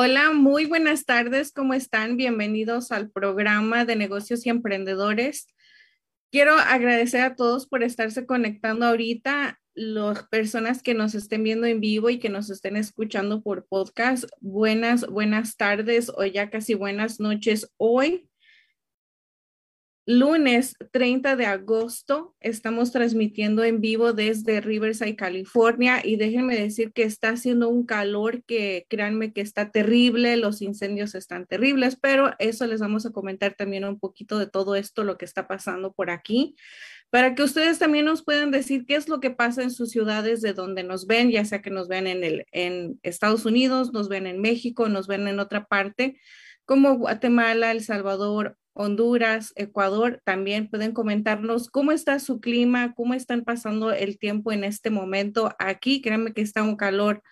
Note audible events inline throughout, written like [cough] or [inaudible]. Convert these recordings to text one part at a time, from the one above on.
Hola, muy buenas tardes, ¿cómo están? Bienvenidos al programa de negocios y emprendedores. Quiero agradecer a todos por estarse conectando ahorita, las personas que nos estén viendo en vivo y que nos estén escuchando por podcast. Buenas, buenas tardes o ya casi buenas noches hoy. Lunes 30 de agosto estamos transmitiendo en vivo desde Riverside, California y déjenme decir que está haciendo un calor que créanme que está terrible, los incendios están terribles, pero eso les vamos a comentar también un poquito de todo esto, lo que está pasando por aquí, para que ustedes también nos puedan decir qué es lo que pasa en sus ciudades de donde nos ven, ya sea que nos ven en, el, en Estados Unidos, nos ven en México, nos ven en otra parte como Guatemala, El Salvador Honduras, Ecuador, también pueden comentarnos cómo está su clima, cómo están pasando el tiempo en este momento. Aquí, créanme que está un calor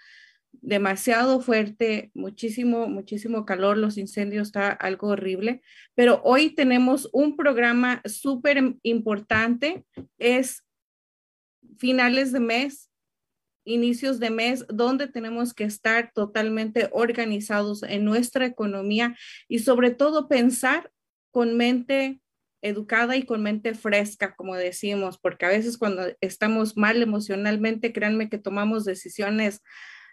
demasiado fuerte, muchísimo, muchísimo calor, los incendios está algo horrible, pero hoy tenemos un programa súper importante, es finales de mes, inicios de mes, donde tenemos que estar totalmente organizados en nuestra economía y sobre todo pensar con mente educada y con mente fresca, como decimos, porque a veces cuando estamos mal emocionalmente, créanme que tomamos decisiones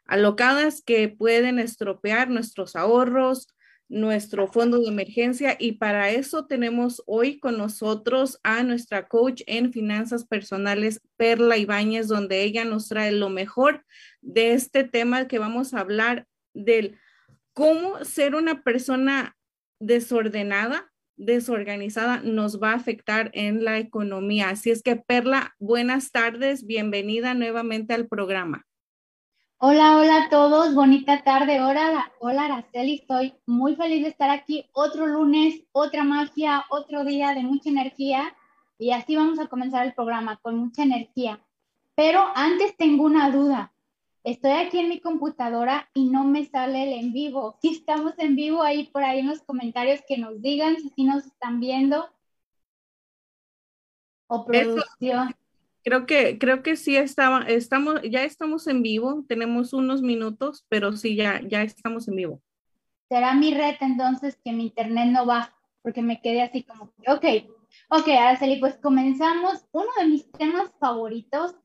alocadas que pueden estropear nuestros ahorros, nuestro fondo de emergencia y para eso tenemos hoy con nosotros a nuestra coach en finanzas personales, Perla Ibáñez, donde ella nos trae lo mejor de este tema que vamos a hablar del cómo ser una persona desordenada desorganizada nos va a afectar en la economía. Así es que, Perla, buenas tardes, bienvenida nuevamente al programa. Hola, hola a todos, bonita tarde. Hola, hola Araceli, estoy muy feliz de estar aquí. Otro lunes, otra magia, otro día de mucha energía y así vamos a comenzar el programa con mucha energía. Pero antes tengo una duda. Estoy aquí en mi computadora y no me sale el en vivo. Si estamos en vivo, ahí por ahí en los comentarios que nos digan si nos están viendo. O producción. creo que, creo que sí estaba, estamos, ya estamos en vivo, tenemos unos minutos, pero sí, ya, ya estamos en vivo. Será mi red entonces que mi internet no va, porque me quedé así como, ok, ok, Araceli, pues comenzamos. Uno de mis temas favoritos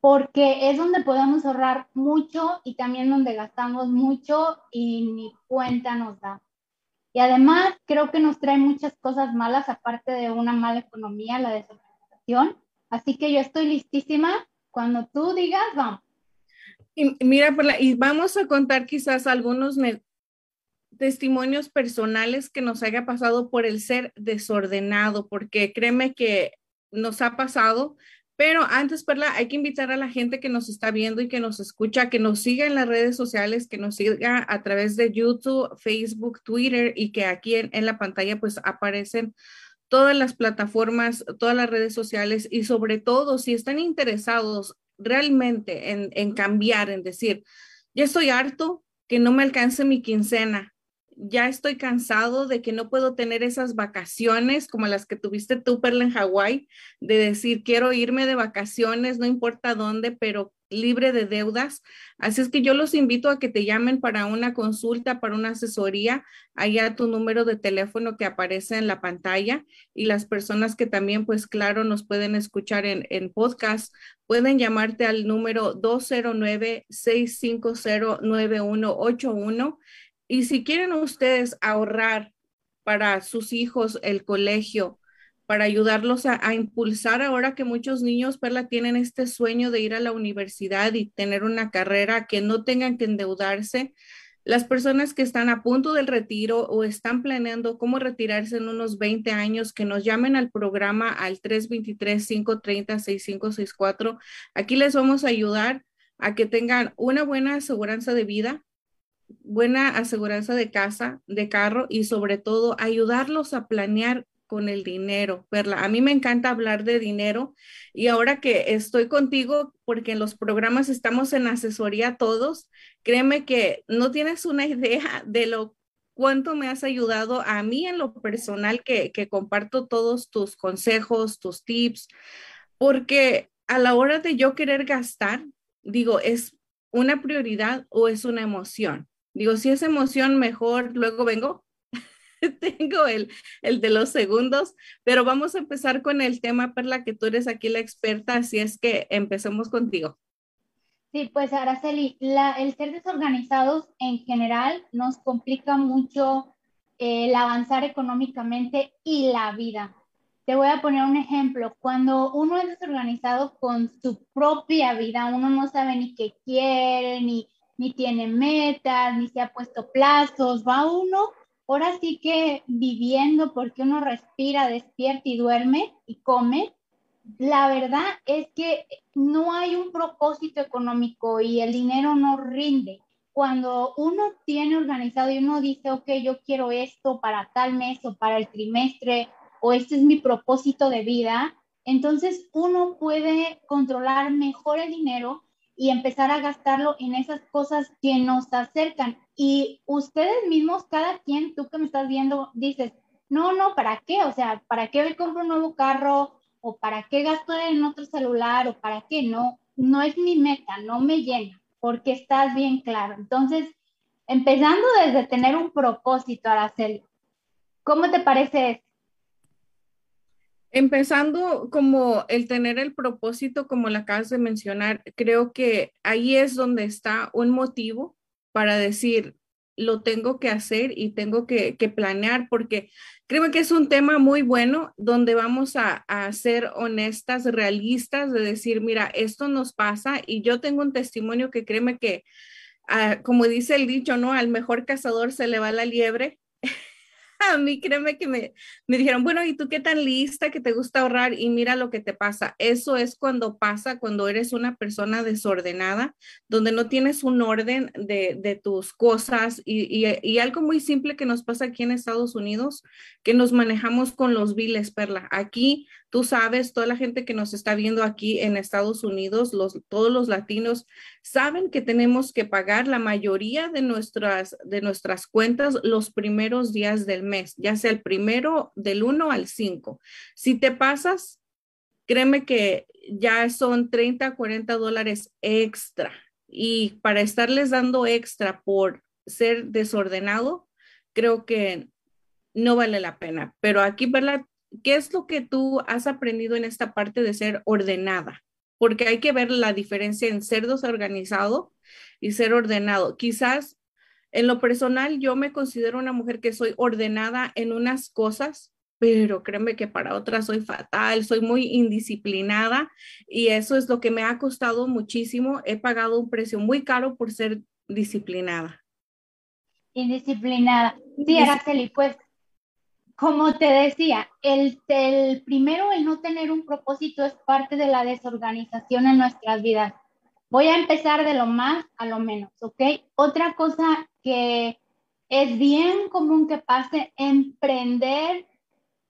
porque es donde podemos ahorrar mucho y también donde gastamos mucho y ni cuenta nos da. Y además creo que nos trae muchas cosas malas, aparte de una mala economía, la desorganización. Así que yo estoy listísima Cuando tú digas, vamos. Y mira, y vamos a contar quizás algunos testimonios personales que nos haya pasado por el ser desordenado, porque créeme que nos ha pasado, pero antes, Perla, hay que invitar a la gente que nos está viendo y que nos escucha, que nos siga en las redes sociales, que nos siga a través de YouTube, Facebook, Twitter y que aquí en, la pantalla pues aparecen todas las plataformas, todas las redes sociales y sobre todo si están interesados realmente en, en cambiar, en decir, ya estoy harto que no me alcance mi quincena, ya estoy cansado de que no puedo tener esas vacaciones como las que tuviste tú, Perla, en Hawái, de decir, quiero irme de vacaciones, no importa dónde, pero libre de deudas. Así es que yo los invito a que te llamen para una consulta, para una asesoría, allá tu número de teléfono que aparece en la pantalla y las personas que también, pues claro, nos pueden escuchar en, en podcast, pueden llamarte al número 209-650-9181 y si quieren ustedes ahorrar para sus hijos el colegio, para ayudarlos a, impulsar ahora que muchos niños, Perla, tienen este sueño de ir a la universidad y tener una carrera, que no tengan que endeudarse. Las personas que están a punto del retiro o están planeando cómo retirarse en unos 20 años, que nos llamen al programa al 323-530-6564. Aquí les vamos a ayudar a que tengan una buena aseguranza de vida, buena aseguranza de casa, de carro y sobre todo ayudarlos a planear con el dinero, Perla. A mí me encanta hablar de dinero y ahora que estoy contigo, porque en los programas estamos en asesoría todos, créeme que no tienes una [laughs] idea de lo cuánto me has ayudado a mí en lo personal que, que comparto todos tus consejos, tus tips, porque a la hora de yo querer gastar, digo, ¿es una prioridad o es una emoción? Digo, si es emoción, mejor luego vengo. [laughs] Tengo el, el de los segundos, pero vamos a empezar con el tema, Perla, que tú eres aquí la experta, así es que empecemos contigo. Sí, pues Araceli, la, el ser desorganizados en general nos complica mucho el avanzar económicamente y la vida. Te voy a poner un ejemplo. Cuando uno es desorganizado con su propia vida, uno no sabe ni qué quiere, ni, ni tiene metas, ni se ha puesto plazos, va uno ahora sí que viviendo porque uno respira, despierta y duerme y come, la verdad es que no hay un propósito económico y el dinero no rinde. Cuando uno tiene organizado y uno dice, ok, yo quiero esto para tal mes o para el trimestre o este es mi propósito de vida, entonces uno puede controlar mejor el dinero y empezar a gastarlo en esas cosas que nos acercan. Y ustedes mismos, cada quien, tú que me estás viendo, dices, no, no, ¿para qué? O sea, ¿para qué hoy compro un nuevo carro? ¿O para qué gasto en otro celular? ¿O para qué? No, no es mi meta, no me llena, porque estás bien claro. Entonces, empezando desde tener un propósito, Araceli, ¿cómo te parece esto? Empezando como el tener el propósito, como la acabas de mencionar, creo que ahí es donde está un motivo para decir, lo tengo que hacer y tengo que, planear, porque creo que es un tema muy bueno donde vamos a, ser honestas, realistas, de decir, mira, esto nos pasa y yo tengo un testimonio que créeme que, ah, como dice el dicho, ¿no? Al mejor cazador se le va la liebre. [laughs] a mí créeme que me, me dijeron, bueno, ¿y tú qué tan lista que te gusta ahorrar? Y mira lo que te pasa. Eso es cuando pasa, cuando eres una persona desordenada, donde no tienes un orden de, de tus cosas y, y, y, algo muy simple que nos pasa aquí en Estados Unidos, que nos manejamos con los biles, Perla. Aquí Tú sabes, toda la gente que nos está viendo aquí en Estados Unidos, todos los latinos, saben que tenemos que pagar la mayoría de nuestras, de nuestras cuentas los primeros días del mes, ya sea el primero del 1 al 5. Si te pasas, créeme que ya son 30, 40 dólares extra. Y para estarles dando extra por ser desordenado, creo que no vale la pena. Pero aquí, ¿verdad? ¿Qué es lo que tú has aprendido en esta parte de ser ordenada? Porque hay que ver la diferencia en ser desorganizado y ser ordenado. Quizás en lo personal yo me considero una mujer que soy ordenada en unas cosas, pero créeme que para otras soy fatal, soy muy indisciplinada y eso es lo que me ha costado muchísimo. He pagado un precio muy caro por ser disciplinada. Indisciplinada. Sí, Araceli, pues como te decía, el, primero, el no tener un propósito es parte de la desorganización en nuestras vidas. Voy a empezar de lo más a lo menos, ¿ok? Otra cosa que es bien común que pase, emprender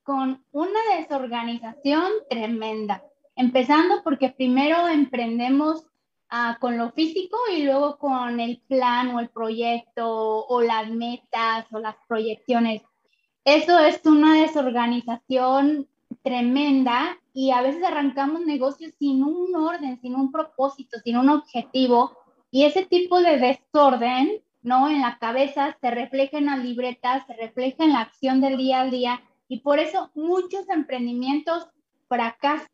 con una desorganización tremenda. Empezando porque primero emprendemos ah, con lo físico y luego con el plan o el proyecto o las metas o las proyecciones. Eso es una desorganización tremenda y a veces arrancamos negocios sin un orden, sin un propósito, sin un objetivo y ese tipo de desorden, ¿no? En la cabeza se refleja en las libretas, se refleja en la acción del día a día y por eso muchos emprendimientos fracasan,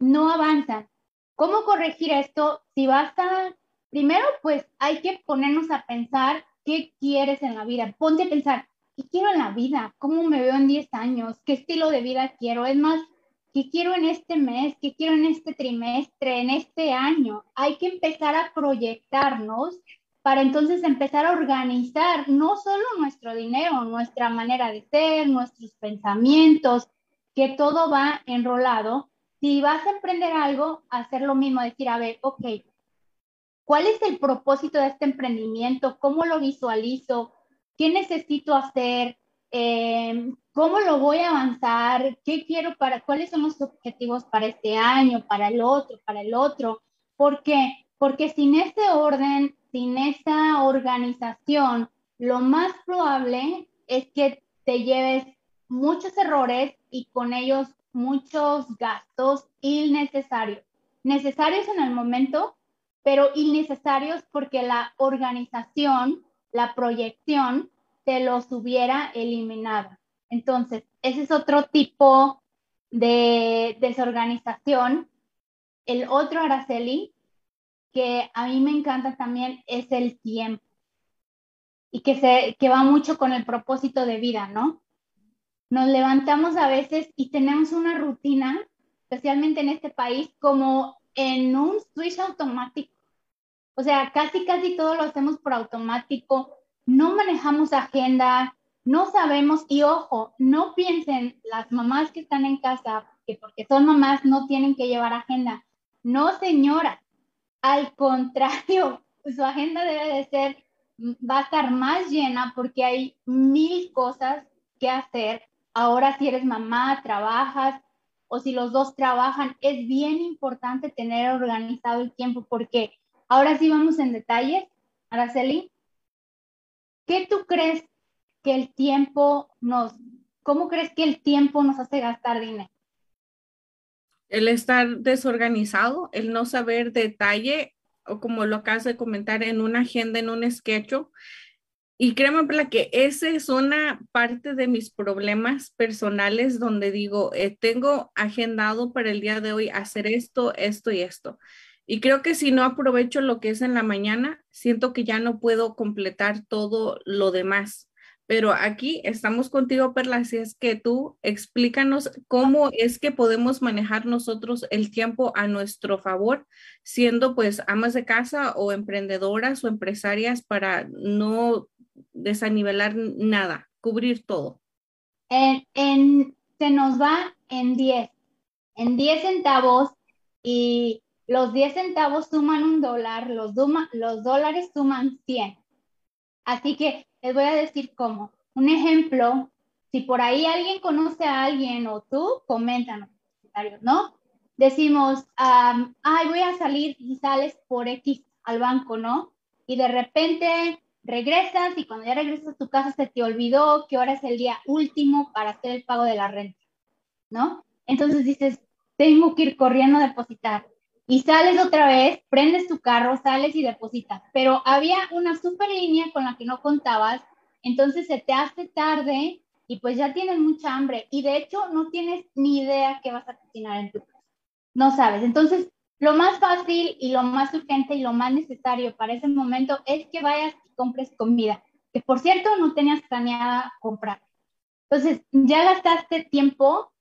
no avanzan. ¿Cómo corregir esto? Si basta, primero pues hay que ponernos a pensar qué quieres en la vida. Ponte a pensar, ¿qué quiero en la vida? ¿Cómo me veo en 10 años? ¿Qué estilo de vida quiero? Es más, ¿qué quiero en este mes? ¿Qué quiero en este trimestre? ¿En este año? Hay que empezar a proyectarnos para entonces empezar a organizar no solo nuestro dinero, nuestra manera de ser, nuestros pensamientos, que todo va enrolado. Si vas a emprender algo, hacer lo mismo, decir, a ver, ok, ¿cuál es el propósito de este emprendimiento? ¿Cómo lo visualizo? ¿Qué necesito hacer? Eh, ¿Cómo lo voy a avanzar? ¿Qué quiero para, cuáles son los objetivos para este año, para el otro, para el otro? ¿Por qué? Porque sin ese orden sin esa organización, lo más probable es que te lleves muchos errores y con ellos muchos gastos innecesarios. Necesarios en el momento, pero innecesarios porque la organización, la proyección, te los hubiera eliminado. Entonces, ese es otro tipo de desorganización. El otro, Araceli, que a mí me encanta también es el tiempo y que, se, que va mucho con el propósito de vida, ¿no? Nos levantamos a veces y tenemos una rutina, especialmente en este país, como en un switch automático. O sea, casi, casi todo lo hacemos por automático, no manejamos agenda, no sabemos, y ojo, no piensen las mamás que están en casa, que porque son mamás no tienen que llevar agenda. No, señora, al contrario, [laughs] su agenda debe de ser, va a estar más llena porque hay mil cosas que hacer. Ahora si eres mamá, trabajas o si los dos trabajan, es bien importante tener organizado el tiempo porque ahora sí vamos en detalles. Araceli, ¿qué tú crees que el tiempo nos, cómo crees que el tiempo nos hace gastar dinero? el estar desorganizado, el no saber detalle, o como lo acabas de comentar, en una agenda, en un sketch. Y créeme, que esa es una parte de mis problemas personales donde digo, eh, tengo agendado para el día de hoy hacer esto, esto y esto. Y creo que si no aprovecho lo que es en la mañana, siento que ya no puedo completar todo lo demás. Pero aquí estamos contigo, Perla, si es que tú explícanos cómo es que podemos manejar nosotros el tiempo a nuestro favor, siendo pues amas de casa o emprendedoras o empresarias para no desanivelar nada, cubrir todo. En, se nos va en 10, en 10 centavos y los 10 centavos suman un dólar, los, dólares suman 100. Así que les voy a decir cómo. Un ejemplo, si por ahí alguien conoce a alguien o tú, coméntanos ¿no? Decimos, ay, voy a salir y sales por X al banco, ¿no? Y de repente regresas y cuando ya regresas a tu casa se te olvidó que ahora es el día último para hacer el pago de la renta, ¿no? Entonces dices, tengo que ir corriendo a depositar. Y sales otra vez, prendes tu carro, sales y depositas. Pero había una super línea con la que no contabas, entonces se te hace tarde y pues ya tienes mucha hambre. Y de hecho no tienes ni idea qué vas a cocinar en tu casa. No sabes. Entonces, lo más fácil y lo más urgente y lo más necesario para ese momento es que vayas y compres comida, que por cierto no tenías planeada comprar. Entonces, ya gastaste tiempo,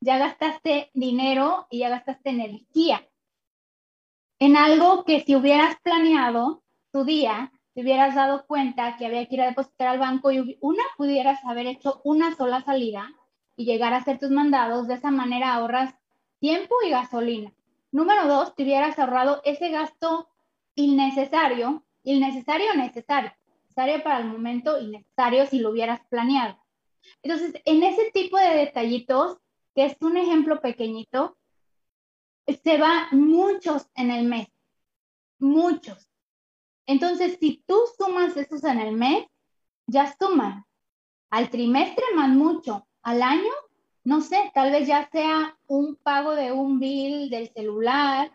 ya gastaste dinero y ya gastaste energía en algo que si hubieras planeado tu día, te hubieras dado cuenta que había que ir a depositar al banco y una pudieras haber hecho una sola salida y llegar a hacer tus mandados, de esa manera ahorras tiempo y gasolina. Número dos, te hubieras ahorrado ese gasto innecesario, innecesario necesario, necesario para el momento, innecesario si lo hubieras planeado. Entonces, en ese tipo de detallitos, que es un ejemplo pequeñito, se va muchos en el mes, muchos. Entonces, si tú sumas esos en el mes, ya suman. Al trimestre más mucho, al año, no sé, tal vez ya sea un pago de un bill del celular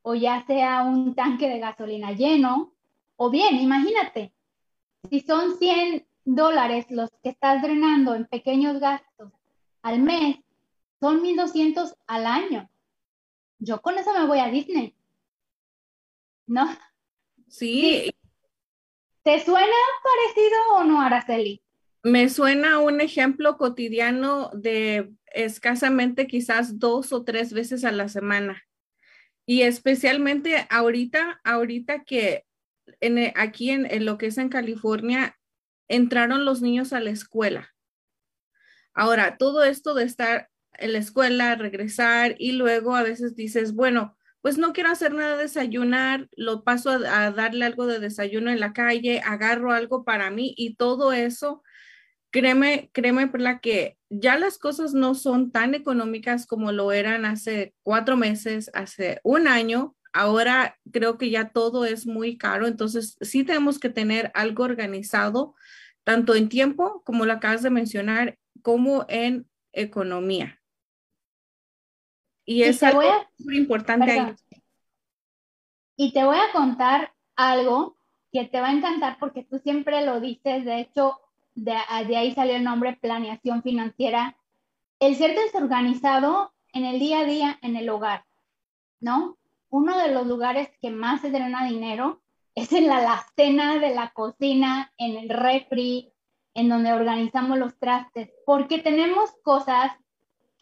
o ya sea un tanque de gasolina lleno. O bien, imagínate, si son 100 dólares los que estás drenando en pequeños gastos al mes, son 1.200 al año yo con eso me voy a Disney. ¿No? Sí. ¿Te suena parecido o no, Araceli? Me suena un ejemplo cotidiano de escasamente quizás dos o tres veces a la semana. Y especialmente ahorita, ahorita que en, aquí en, en lo que es en California, entraron los niños a la escuela. Ahora, todo esto de estar en la escuela, regresar y luego a veces dices, bueno, pues no quiero hacer nada de desayunar, lo paso a, darle algo de desayuno en la calle, agarro algo para mí y todo eso, créeme, créeme por la que ya las cosas no son tan económicas como lo eran hace cuatro meses, hace un año. Ahora creo que ya todo es muy caro, entonces sí tenemos que tener algo organizado, tanto en tiempo, como lo acabas de mencionar, como en economía. Y, es algo muy importante Y te voy a contar algo que te va a encantar porque tú siempre lo dices, de hecho, de, de ahí salió el nombre planeación financiera. El ser desorganizado en el día a día en el hogar, ¿no? Uno de los lugares que más se drena dinero es en la alacena de la cocina, en el refri, en donde organizamos los trastes, porque tenemos cosas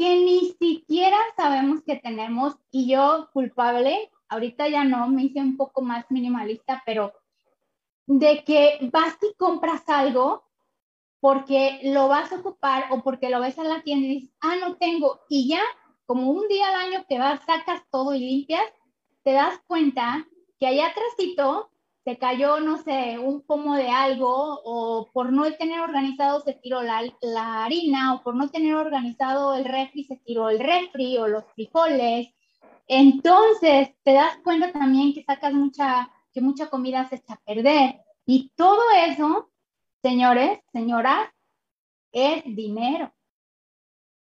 que ni siquiera sabemos que tenemos y yo culpable, ahorita ya no, me hice un poco más minimalista, pero de que vas y compras algo porque lo vas a ocupar o porque lo ves en la tienda y dices, ah, no tengo, y ya, como un día al año que vas, sacas todo y limpias, te das cuenta que allá atrásito se cayó, no sé, un pomo de algo, o por no tener organizado se tiró la, harina, o por no tener organizado el refri se tiró el refri o los frijoles. Entonces te das cuenta también que sacas mucha, que mucha comida se echa a perder. Y todo eso, señores, señoras, es dinero.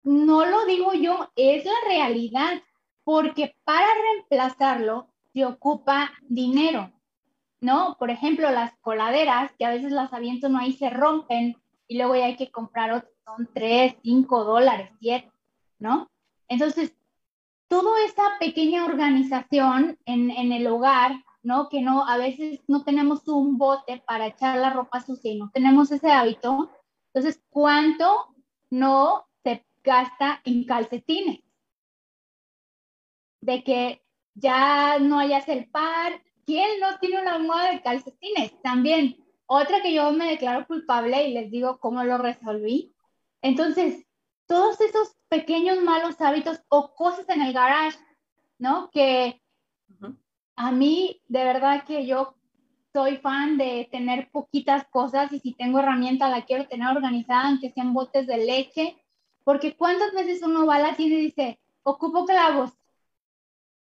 No lo digo yo, es la realidad, porque para reemplazarlo se ocupa dinero ¿no? Por ejemplo, las coladeras, que a veces las aviento no ahí se rompen y luego ya hay que comprar otros, son 3, 5 dólares, 7, ¿no? Entonces, toda esa pequeña organización en, en, el hogar, ¿no? Que no, a veces no tenemos un bote para echar la ropa sucia y no tenemos ese hábito. Entonces, ¿cuánto no se gasta en calcetines? De que ya no hayas el par, ¿quién no tiene una almohada de calcetines? También, otra que yo me declaro culpable y les digo cómo lo resolví. Entonces, todos esos pequeños malos hábitos o cosas en el garage, ¿no? Que a mí, de verdad que yo soy fan de tener poquitas cosas y si tengo herramienta la quiero tener organizada, aunque sean botes de leche, porque cuántas veces uno va a la tienda y dice, ocupo clavos,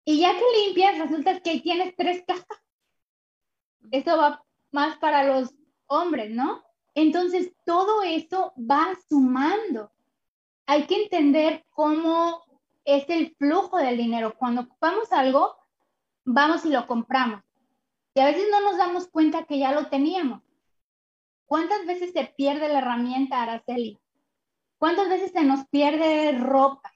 y ya que limpias, resulta que tienes tres cajas. Eso va más para los hombres, ¿no? Entonces, todo eso va sumando. Hay que entender cómo es el flujo del dinero. Cuando ocupamos algo, vamos y lo compramos. Y a veces no nos damos cuenta que ya lo teníamos. ¿Cuántas veces se pierde la herramienta, Araceli? ¿Cuántas veces se nos pierde ropa?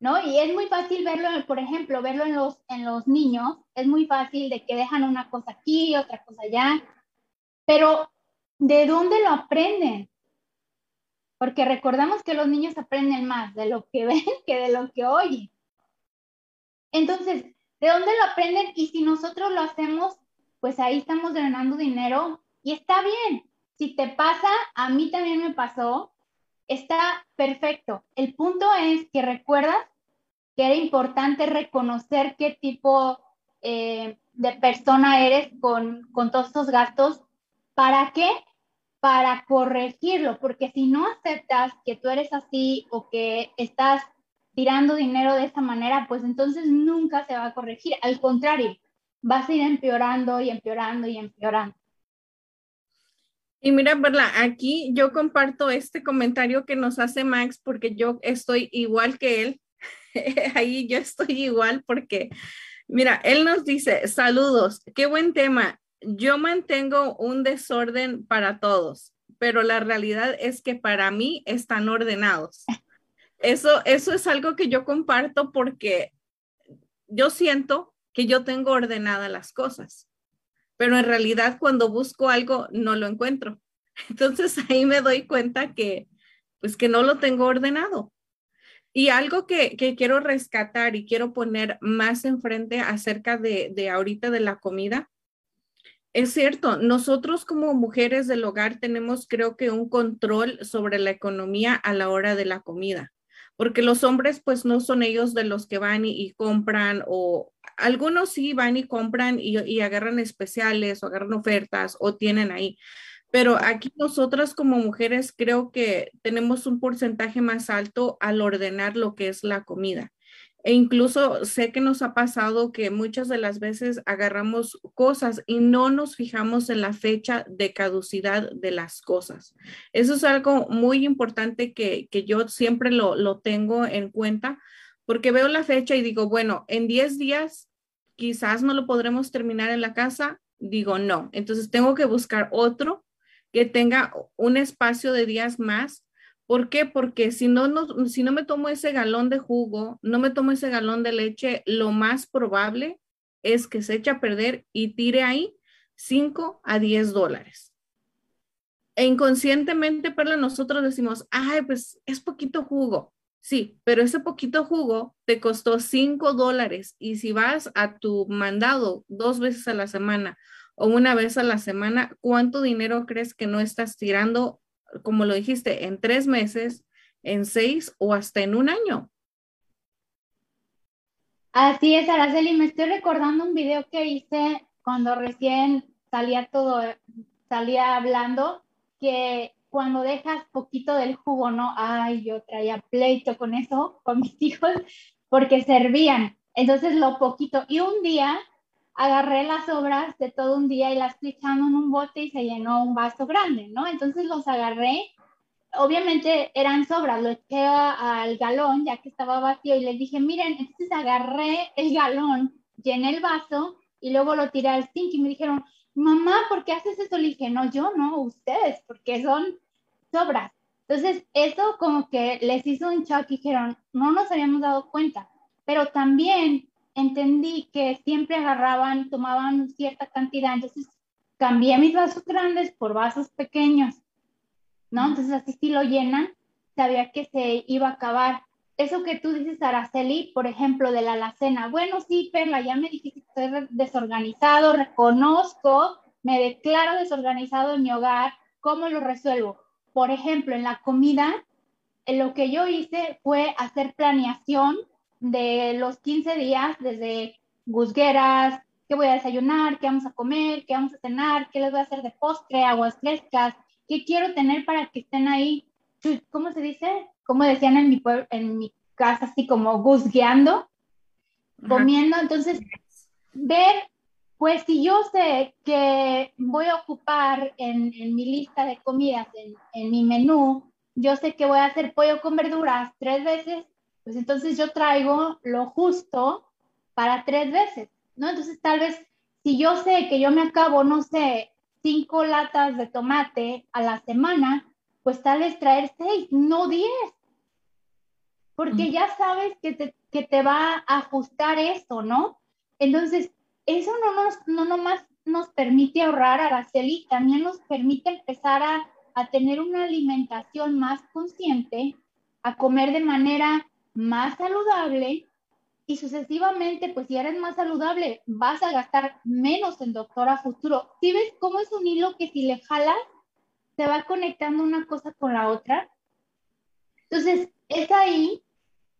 ¿No? Y es muy fácil verlo, por ejemplo, verlo en los, en los niños, es muy fácil de que dejan una cosa aquí, otra cosa allá, pero ¿de dónde lo aprenden? porque recordamos que los niños aprenden más de lo que [laughs] ven que de lo que oyen. Entonces, ¿de dónde lo aprenden? Y si nosotros lo hacemos, pues ahí estamos drenando dinero y está bien. Si te pasa, a mí también me pasó, está perfecto. El punto es que recuerdas que era importante reconocer qué tipo eh, de persona eres con, con todos estos gastos. ¿Para qué? Para corregirlo, porque si no aceptas que tú eres así o que estás tirando dinero de esa manera, pues entonces nunca se va a corregir. Al contrario, vas a ir empeorando y empeorando y empeorando. Y mira, Perla, aquí yo comparto este comentario que nos hace Max porque yo estoy igual que él. [laughs] Ahí yo estoy igual porque, mira, él nos dice, saludos, qué buen tema. Yo mantengo un desorden para todos, pero la realidad es que para mí están ordenados. Eso, eso es algo que yo comparto porque yo siento que yo tengo ordenadas las cosas pero en realidad cuando busco algo no lo encuentro. [laughs] Entonces ahí me doy cuenta que pues que no lo tengo ordenado. Y algo que, quiero rescatar y quiero poner más enfrente acerca de, de ahorita de la comida, es cierto, nosotros como mujeres del hogar tenemos creo que un control sobre la economía a la hora de la comida porque los hombres pues no son ellos de los que van y, compran o algunos sí van y compran y, agarran especiales o agarran ofertas o tienen ahí. Pero aquí nosotras como mujeres creo que tenemos un porcentaje más alto al ordenar lo que es la comida. E incluso sé que nos ha pasado que muchas de las veces agarramos cosas y no nos fijamos en la fecha de caducidad de las cosas. Eso es algo muy importante que, yo siempre lo, lo tengo en cuenta porque veo la fecha y digo, bueno, en 10 días quizás no lo podremos terminar en la casa. Digo, no. Entonces tengo que buscar otro que tenga un espacio de días más ¿Por qué? Porque si no, no, si no me tomo ese galón de jugo, no me tomo ese galón de leche, lo más probable es que se eche a perder y tire ahí 5 a 10 dólares. E inconscientemente, para nosotros decimos, ay, pues es poquito jugo. Sí, pero ese poquito jugo te costó 5 dólares y si vas a tu mandado dos veces a la semana o una vez a la semana, ¿cuánto dinero crees que no estás tirando como lo dijiste, en tres meses, en seis o hasta en un año. Así es, Araceli. Me estoy recordando un video que hice cuando recién salía todo, salía hablando, que cuando dejas poquito del jugo, ¿no? Ay, yo traía pleito con eso, con mis [laughs] hijos, porque servían. Entonces lo poquito. Y un día agarré las sobras de todo un día y las fui en un bote y se llenó un vaso grande, ¿no? Entonces los agarré, obviamente eran sobras, lo eché al galón ya que estaba vacío y les dije, miren, entonces agarré el galón, llené el vaso y luego lo tiré al sink y me dijeron, mamá, ¿por qué haces eso? Le dije, no, yo no, ustedes, porque son sobras. Entonces, eso como que les hizo un shock y dijeron, no nos habíamos dado cuenta, pero también entendí que siempre agarraban, tomaban cierta cantidad, entonces cambié mis vasos grandes por vasos pequeños, ¿no? Entonces así si lo llenan, sabía que se iba a acabar. Eso que tú dices, Araceli, por ejemplo, de la alacena. Bueno, sí, Perla, ya me dijiste que estoy desorganizado, reconozco, me declaro desorganizado en mi hogar, ¿cómo lo resuelvo? Por ejemplo, en la comida, lo que yo hice fue hacer planeación de los 15 días, desde guzgueras, qué voy a desayunar, qué vamos a comer, qué vamos a cenar, qué les voy a hacer de postre, aguas frescas, qué quiero tener para que estén ahí, ¿cómo se dice? Como decían en mi, en mi casa, así como guzgueando, comiendo. Entonces, ver, pues si yo sé que voy a ocupar en, en mi lista de comidas, en, en mi menú, yo sé que voy a hacer pollo con verduras tres veces pues entonces yo traigo lo justo para tres veces, ¿no? Entonces tal vez si yo sé que yo me acabo, no sé, cinco latas de tomate a la semana, pues tal vez traer seis, no diez, porque ya sabes que te, que te va a ajustar eso, ¿no? Entonces, eso no nos, no nomás nos permite ahorrar, Araceli, también nos permite empezar a, a tener una alimentación más consciente, a comer de manera más saludable y sucesivamente, pues si eres más saludable, vas a gastar menos en doctor a futuro. ¿Sí ves cómo es un hilo que si le jalas, se va conectando una cosa con la otra? Entonces, es ahí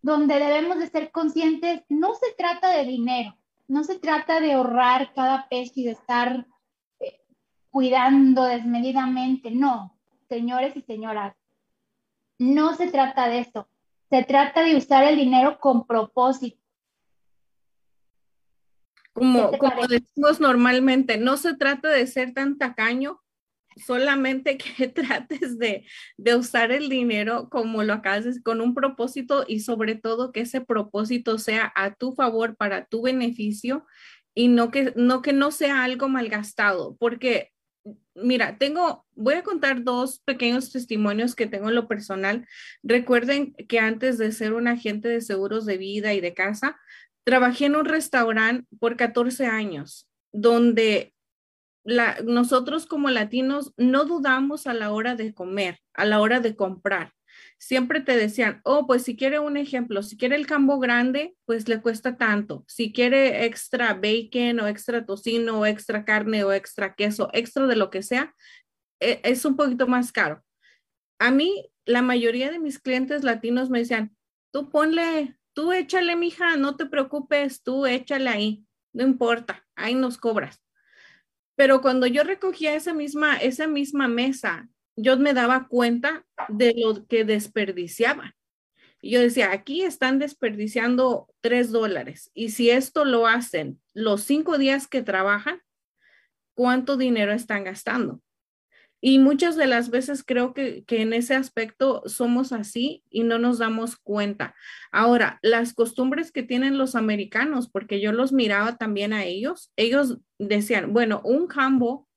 donde debemos de ser conscientes, no se trata de dinero, no se trata de ahorrar cada peso y de estar eh, cuidando desmedidamente, no, señores y señoras, no se trata de eso, se trata de usar el dinero con propósito. Como, como decimos normalmente, no se trata de ser tan tacaño, solamente que [laughs] trates de, de, usar el dinero como lo haces, con un propósito y sobre todo que ese propósito sea a tu favor, para tu beneficio y no que no, que no sea algo malgastado, porque mira, tengo, voy a contar dos pequeños testimonios que tengo en lo personal. Recuerden que antes de ser un agente de seguros de vida y de casa, trabajé en un restaurante por 14 años, donde nosotros como latinos no dudamos a la hora de comer, a la hora de comprar. Siempre te decían, oh, pues si quiere un ejemplo, si quiere el cambo grande, pues le cuesta tanto. Si quiere extra bacon o extra tocino o extra carne o extra queso, extra de lo que sea, e, es un poquito más caro. A mí, la mayoría de mis clientes latinos me decían, tú ponle, tú échale, mija, no te preocupes, tú échale ahí, no importa, ahí nos cobras. Pero cuando yo recogía esa misma, esa misma mesa, yo me daba cuenta de lo que desperdiciaba. Yo decía, aquí están desperdiciando tres dólares. Y si esto lo hacen los cinco días que trabajan, ¿cuánto dinero están gastando? Y muchas de las veces creo que, en ese aspecto somos así y no nos damos cuenta. Ahora, las costumbres que tienen los americanos, porque yo los miraba también a ellos, ellos decían, bueno, un jambo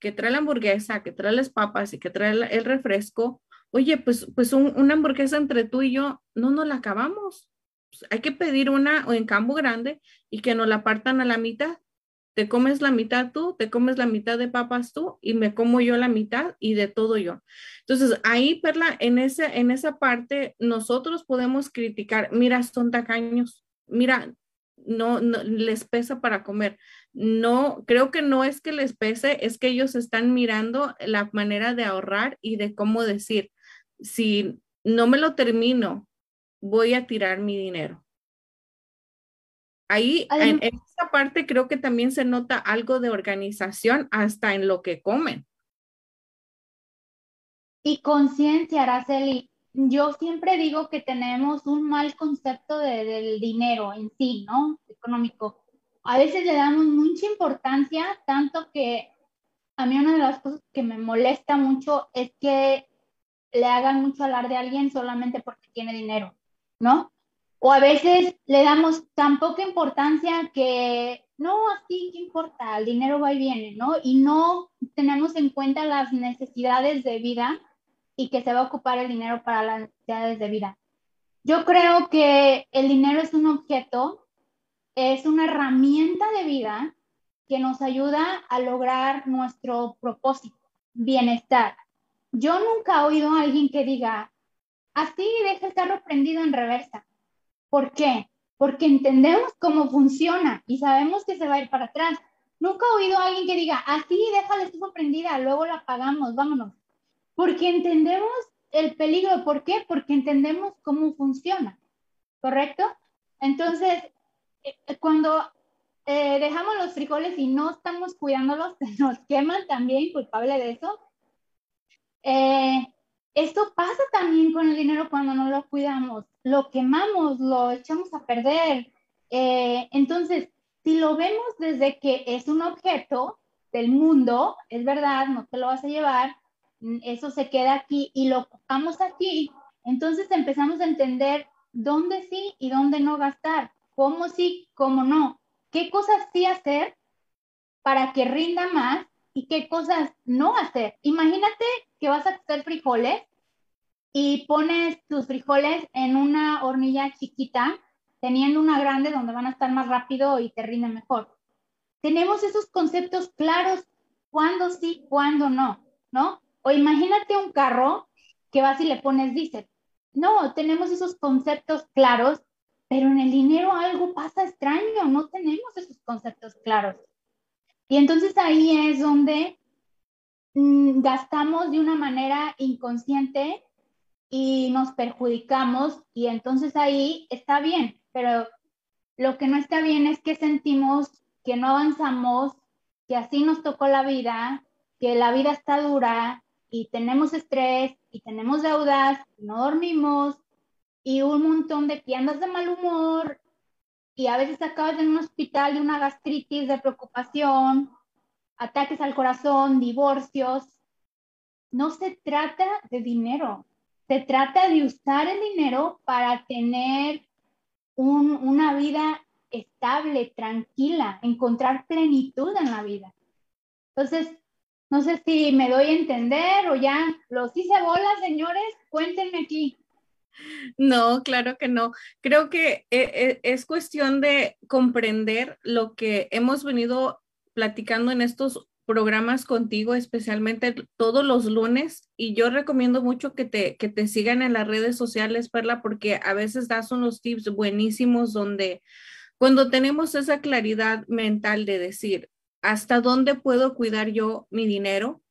que trae la hamburguesa, que trae las papas y que trae el refresco, oye, pues, pues una hamburguesa entre tú y yo, no nos la acabamos. Pues, hay que pedir una en cambo grande y que nos la partan a la mitad te comes la mitad tú, te comes la mitad de papas tú y me como yo la mitad y de todo yo. Entonces, ahí, Perla, en, ese, en esa parte nosotros podemos criticar, mira, son tacaños, mira, no, no, les pesa para comer. No, creo que no es que les pese, es que ellos están mirando la manera de ahorrar y de cómo decir, si no me lo termino, voy a tirar mi dinero. Ahí, en, esta parte creo que también se nota algo de organización hasta en lo que comen. Y conciencia, Araceli. Yo siempre digo que tenemos un mal concepto del dinero en sí, ¿no? Económico. A veces le damos mucha importancia, tanto que a mí una de las cosas que me molesta mucho es que le hagan mucho hablar de alguien solamente porque tiene dinero, ¿no? O a veces le damos tan poca importancia que no, así, ¿qué importa? El dinero va y viene, ¿no? Y no tenemos en cuenta las necesidades de vida y que se va a ocupar el dinero para las necesidades de vida. Yo creo que el dinero es un objeto, es una herramienta de vida que nos ayuda a lograr nuestro propósito, bienestar. Yo nunca he oído a alguien que diga, así deja el carro prendido en reversa. ¿Por qué? Porque entendemos cómo funciona y sabemos que se va a ir para atrás. Nunca he oído a alguien que diga, así, deja la estufa prendida, luego la apagamos, vámonos. Porque entendemos el peligro. ¿Por qué? Porque entendemos cómo funciona. ¿Correcto? Entonces, eh, cuando eh, dejamos los frijoles y no estamos cuidándolos, [laughs] nos queman también, culpable de eso. Eh, esto pasa también con el dinero cuando no lo cuidamos, lo quemamos, lo echamos a perder. Eh, entonces, si lo vemos desde que es un objeto del mundo, es verdad, no te lo vas a llevar, eso se queda aquí y lo ocupamos aquí, entonces empezamos a entender dónde sí y dónde no gastar, cómo sí, cómo no, qué cosas sí hacer para que rinda más y qué cosas no hacer. Imagínate que vas a hacer frijoles y pones tus frijoles en una hornilla chiquita, teniendo una grande donde van a estar más rápido y te rinde mejor. Tenemos esos conceptos claros, cuándo sí, cuándo no, ¿no? O imagínate un carro que vas y le pones diésel. No, tenemos esos conceptos claros, pero en el dinero algo pasa extraño, no tenemos esos conceptos claros. Y entonces ahí es donde mm, gastamos de una manera inconsciente y nos perjudicamos y entonces ahí está bien, pero lo que no está bien es que sentimos que no avanzamos, que así nos tocó la vida, que la vida está dura y tenemos estrés y tenemos deudas, no dormimos y un montón de que de mal humor y a veces acabas en un hospital de una gastritis, de preocupación, ataques al corazón, divorcios. No se trata de dinero, se trata de usar el dinero para tener una vida estable, tranquila, encontrar plenitud en la vida. Entonces, no sé si me doy a entender o ya los hice bolas, señores, cuéntenme aquí. No, claro que no. Creo que eh, eh, es cuestión de comprender lo que hemos venido platicando en estos programas contigo, especialmente todos los lunes. Y yo recomiendo mucho que te, que te sigan en las redes sociales, Perla, porque a veces das unos tips buenísimos donde cuando tenemos esa claridad mental de decir, ¿hasta dónde puedo cuidar yo mi dinero?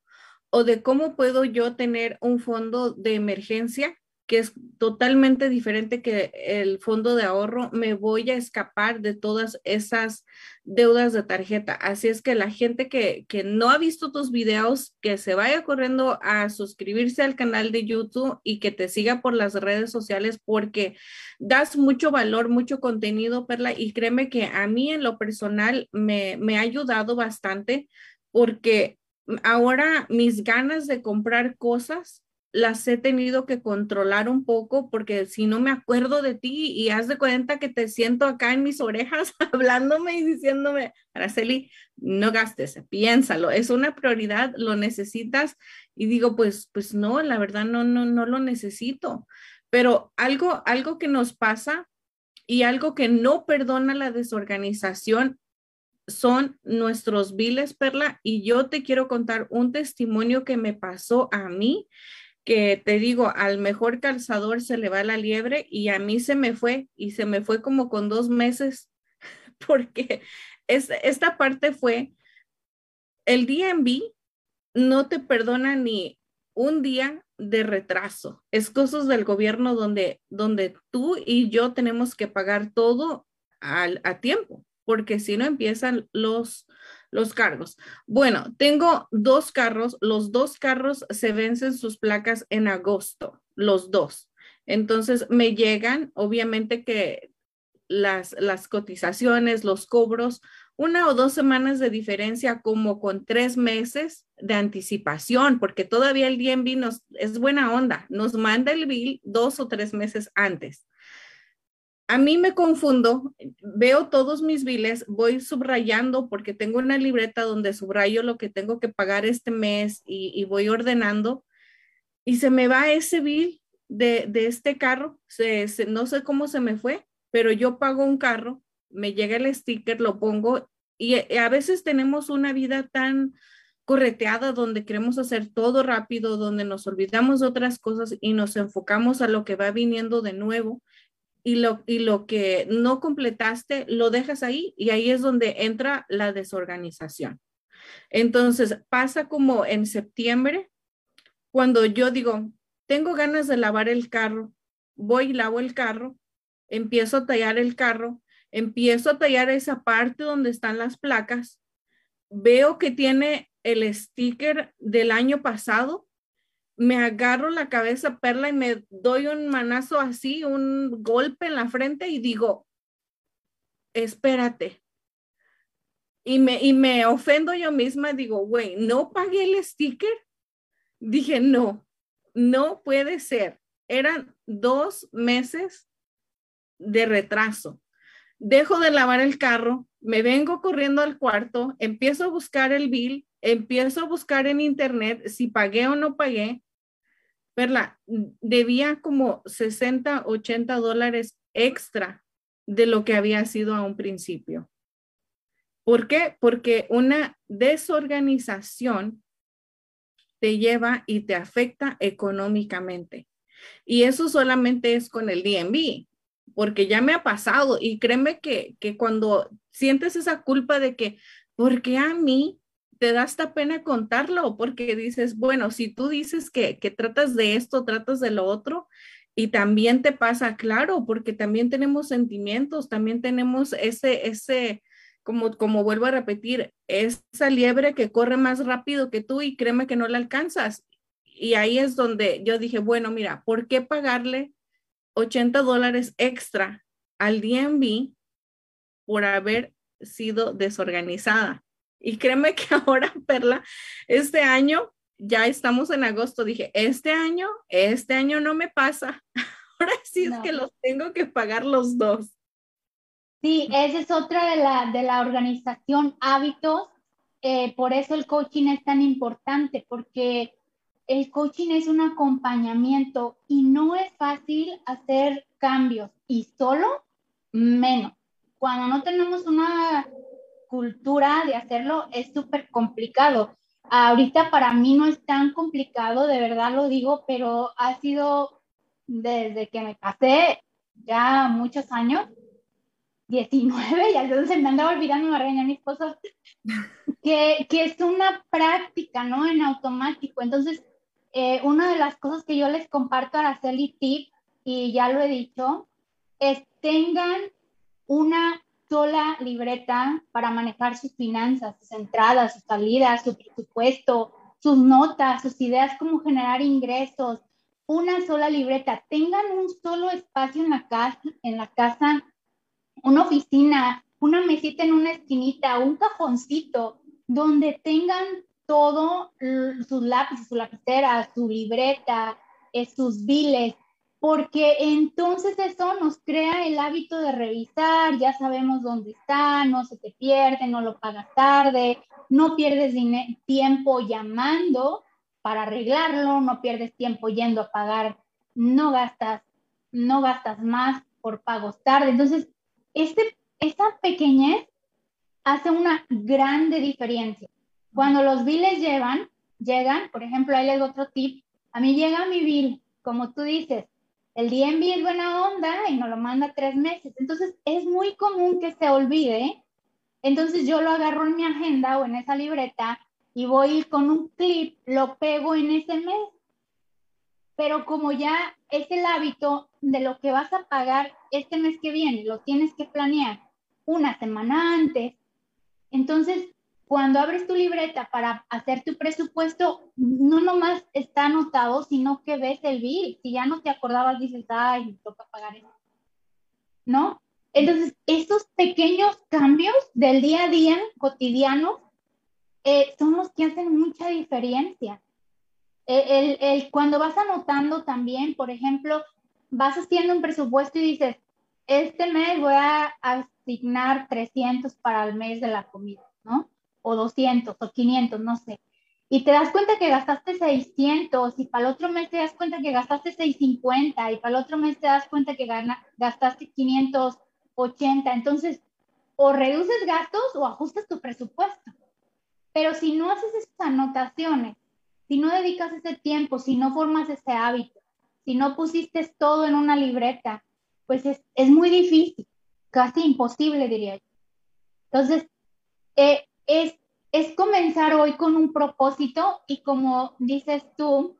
O de cómo puedo yo tener un fondo de emergencia que es totalmente diferente que el fondo de ahorro, me voy a escapar de todas esas deudas de tarjeta. Así es que la gente que, que no ha visto tus videos, que se vaya corriendo a suscribirse al canal de YouTube y que te siga por las redes sociales porque das mucho valor, mucho contenido, Perla, y créeme que a mí en lo personal me, me ha ayudado bastante porque ahora mis ganas de comprar cosas las he tenido que controlar un poco porque si no me acuerdo de ti y haz de cuenta que te siento acá en mis orejas [laughs] hablándome y diciéndome, Araceli, no gastes, piénsalo, es una prioridad, lo necesitas y digo, pues, pues no, la verdad no, no, no lo necesito. Pero algo, algo que nos pasa y algo que no perdona la desorganización son nuestros biles, Perla, y yo te quiero contar un testimonio que me pasó a mí que te digo, al mejor calzador se le va la liebre y a mí se me fue y se me fue como con dos meses [laughs] porque es, esta parte fue, el DMV no te perdona ni un día de retraso. Es cosas del gobierno donde, donde tú y yo tenemos que pagar todo al, a tiempo, porque si no empiezan los, los cargos. Bueno, tengo dos carros. Los dos carros se vencen sus placas en agosto, los dos. Entonces me llegan, obviamente que las, las cotizaciones, los cobros, una o dos semanas de diferencia, como con tres meses de anticipación, porque todavía el DMV nos es buena onda, nos manda el bill dos o tres meses antes a mí me confundo, veo todos mis biles, voy subrayando porque tengo una libreta donde subrayo lo que tengo que pagar este mes y, voy ordenando y se me va ese bill de, este carro, no sé cómo se me fue, pero yo pago un carro, me llega el sticker, lo pongo y a veces tenemos una vida tan correteada donde queremos hacer todo rápido, donde nos olvidamos de otras cosas y nos enfocamos a lo que va viniendo de nuevo y lo, y lo que no completaste lo dejas ahí y ahí es donde entra la desorganización. Entonces pasa como en septiembre, cuando yo digo, tengo ganas de lavar el carro, voy y lavo el carro, empiezo a tallar el carro, empiezo a tallar esa parte donde están las placas, veo que tiene el sticker del año pasado me agarro la cabeza perla y me doy un manazo así, un golpe en la frente y digo, espérate. Y me, y me ofendo yo misma, digo, güey, ¿no pagué el sticker? Dije, no, no puede ser. Eran dos meses de retraso. Dejo de lavar el carro, me vengo corriendo al cuarto, empiezo a buscar el bill, empiezo a buscar en internet si pagué o no pagué Perla, debía como 60, 80 dólares extra de lo que había sido a un principio. ¿Por qué? Porque una desorganización te lleva y te afecta económicamente. Y eso solamente es con el DMV, porque ya me ha pasado y créeme que, que cuando sientes esa culpa de que, porque a mí te da esta pena contarlo? Porque dices, bueno, si tú dices que, que tratas de esto, tratas de lo otro, y también te pasa, claro, porque también tenemos sentimientos, también tenemos ese, ese, como, como vuelvo a repetir, esa liebre que corre más rápido que tú y créeme que no la alcanzas. Y ahí es donde yo dije, bueno, mira, ¿por qué pagarle 80 dólares extra al DMV por haber sido desorganizada? Y créeme que [laughs] ahora, Perla, este año, ya estamos en agosto, dije, este año, este año no me pasa. [laughs] Ahora sí es que los tengo que pagar los dos. Sí, esa es otra de la, de la organización hábitos. Eh, por eso el coaching es tan importante, porque el coaching es un acompañamiento y no es fácil hacer cambios y solo menos. Cuando no tenemos una cultura de hacerlo es súper complicado. Ahorita para mí no es tan complicado, de verdad lo digo, pero ha sido desde que me casé ya muchos años, 19, y entonces me andaba olvidando, me regañó mi esposo, [laughs] que, que, es una práctica, ¿no? En automático. Entonces, eh, una de las cosas que yo les comparto a Araceli Tip, y ya lo he dicho, es tengan una sola libreta para manejar sus finanzas, sus entradas, sus salidas, su presupuesto, sus notas, sus ideas, cómo generar ingresos. Una sola libreta. Tengan un solo espacio en la casa, en la casa, una oficina, una mesita en una esquinita, un cajoncito donde tengan todo sus lápices, su lapicera, su libreta, eh, sus biles, porque entonces eso nos crea el hábito de revisar, ya sabemos dónde está, no se te pierde, no lo pagas tarde, no pierdes tiempo llamando para arreglarlo, no pierdes tiempo yendo a pagar, no gastas, no gastas más por pagos tarde. Entonces, este, esta pequeñez hace una grande diferencia. Cuando los biles llevan, llegan, por ejemplo, ahí les doy otro tip, a mí llega mi bill, como tú dices, el DMV es buena onda y nos lo manda tres meses. Entonces es muy común que se olvide. Entonces yo lo agarro en mi agenda o en esa libreta y voy con un clip, lo pego en ese mes. Pero como ya es el hábito de lo que vas a pagar este mes que viene, lo tienes que planear una semana antes. Entonces cuando abres tu libreta para hacer tu presupuesto, no nomás está anotado, sino que ves el bill. Si ya no te acordabas, dices, ay, me toca pagar eso. ¿No? Entonces, esos pequeños cambios del día a día, cotidianos, eh, son los que hacen mucha diferencia. El, el, cuando vas anotando también, por ejemplo, vas haciendo un presupuesto y dices, este mes voy a asignar 300 para el mes de la comida, ¿no? O 200 o 500, no sé. Y te das cuenta que gastaste 600 y para el otro mes te das cuenta que gastaste 650 y para el otro mes te das cuenta que gastaste 580. Entonces, o reduces gastos o ajustas tu presupuesto. Pero si no haces esas anotaciones, si no dedicas ese tiempo, si no formas ese hábito, si no pusiste todo en una libreta, pues es, es muy difícil, casi imposible, diría yo. Entonces, eh, es, es comenzar hoy con un propósito y como dices tú,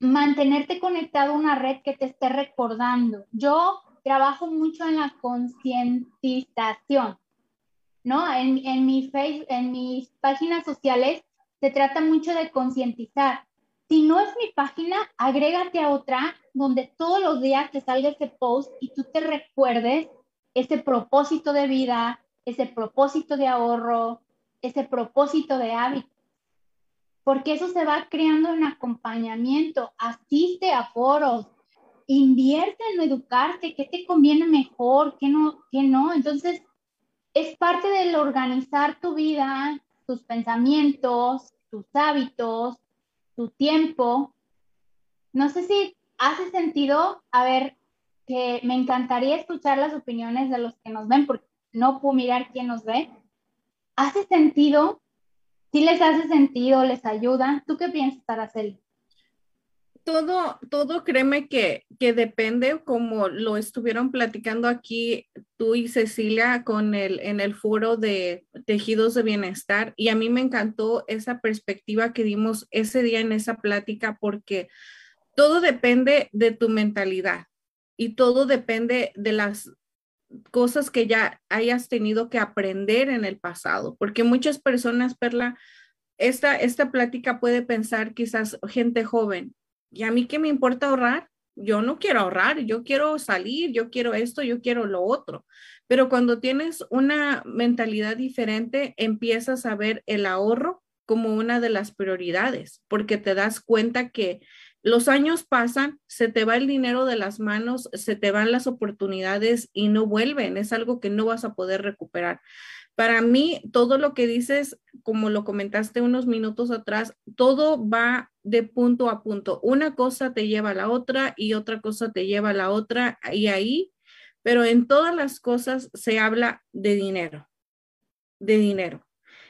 mantenerte conectado a una red que te esté recordando. Yo trabajo mucho en la concientización, ¿no? En, en, mi face, en mis páginas sociales se trata mucho de concientizar. Si no es mi página, agrégate a otra donde todos los días te salga ese post y tú te recuerdes ese propósito de vida, ese propósito de ahorro, ese propósito de hábito. Porque eso se va creando en acompañamiento. Asiste a foros, invierte en educarte, qué te conviene mejor, qué no, qué no. Entonces, es parte del organizar tu vida, tus pensamientos, tus hábitos, tu tiempo. No sé si hace sentido, a ver, que me encantaría escuchar las opiniones de los que nos ven, porque no puedo mirar quién nos ve, ¿hace sentido ¿Sí les hace sentido? ¿Les ayuda? ¿Tú qué piensas, Araceli? todo, todo créeme que, que depende, como lo estuvieron platicando aquí tú y Cecilia con el, en el foro de tejidos de bienestar. Y a mí me encantó esa perspectiva que dimos ese día en esa plática porque todo depende de tu mentalidad y todo depende de las cosas que ya hayas tenido que aprender en el pasado, porque muchas personas, Perla, esta, esta plática puede pensar quizás gente joven, ¿Y a mí qué me importa ahorrar? Yo no quiero ahorrar, yo quiero salir, yo quiero esto, yo quiero lo otro. Pero cuando tienes una mentalidad diferente, empiezas a ver el ahorro como una de las prioridades, porque te das cuenta que los años pasan, se te va el dinero de las manos, se te van las oportunidades y no vuelven. Es algo que no vas a poder recuperar. Para mí, todo lo que dices, como lo comentaste unos minutos atrás, todo va de punto a punto. Una cosa te lleva a la otra y otra cosa te lleva a la otra y ahí, pero en todas las cosas se habla de dinero, de dinero.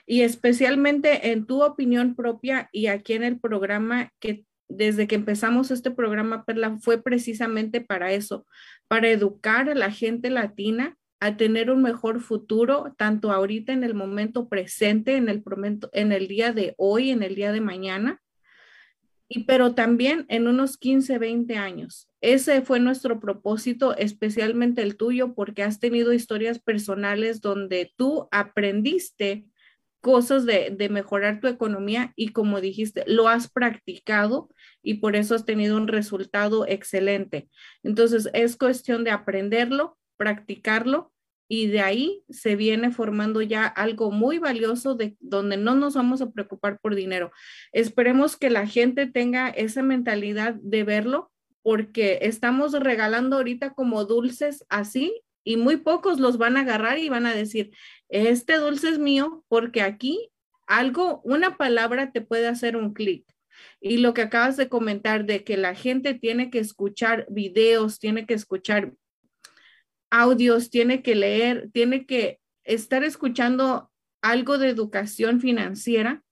Y especialmente en tu opinión propia y aquí en el programa que desde que empezamos este programa, Perla, fue precisamente para eso, para educar a la gente latina a tener un mejor futuro, tanto ahorita en el momento presente, en el, en el día de hoy, en el día de mañana, y pero también en unos 15, 20 años. Ese fue nuestro propósito, especialmente el tuyo, porque has tenido historias personales donde tú aprendiste cosas de, mejorar tu economía y como dijiste, lo has practicado y por eso has tenido un resultado excelente. Entonces, es cuestión de aprenderlo, practicarlo y de ahí se viene formando ya algo muy valioso de donde no nos vamos a preocupar por dinero. Esperemos que la gente tenga esa mentalidad de verlo porque estamos regalando ahorita como dulces así y muy pocos los van a agarrar y van a decir, este dulce es mío porque aquí algo, una palabra te puede hacer un clic. Y lo que acabas de comentar de que la gente tiene que escuchar videos, tiene que escuchar audios, tiene que leer, tiene que estar escuchando algo de educación financiera,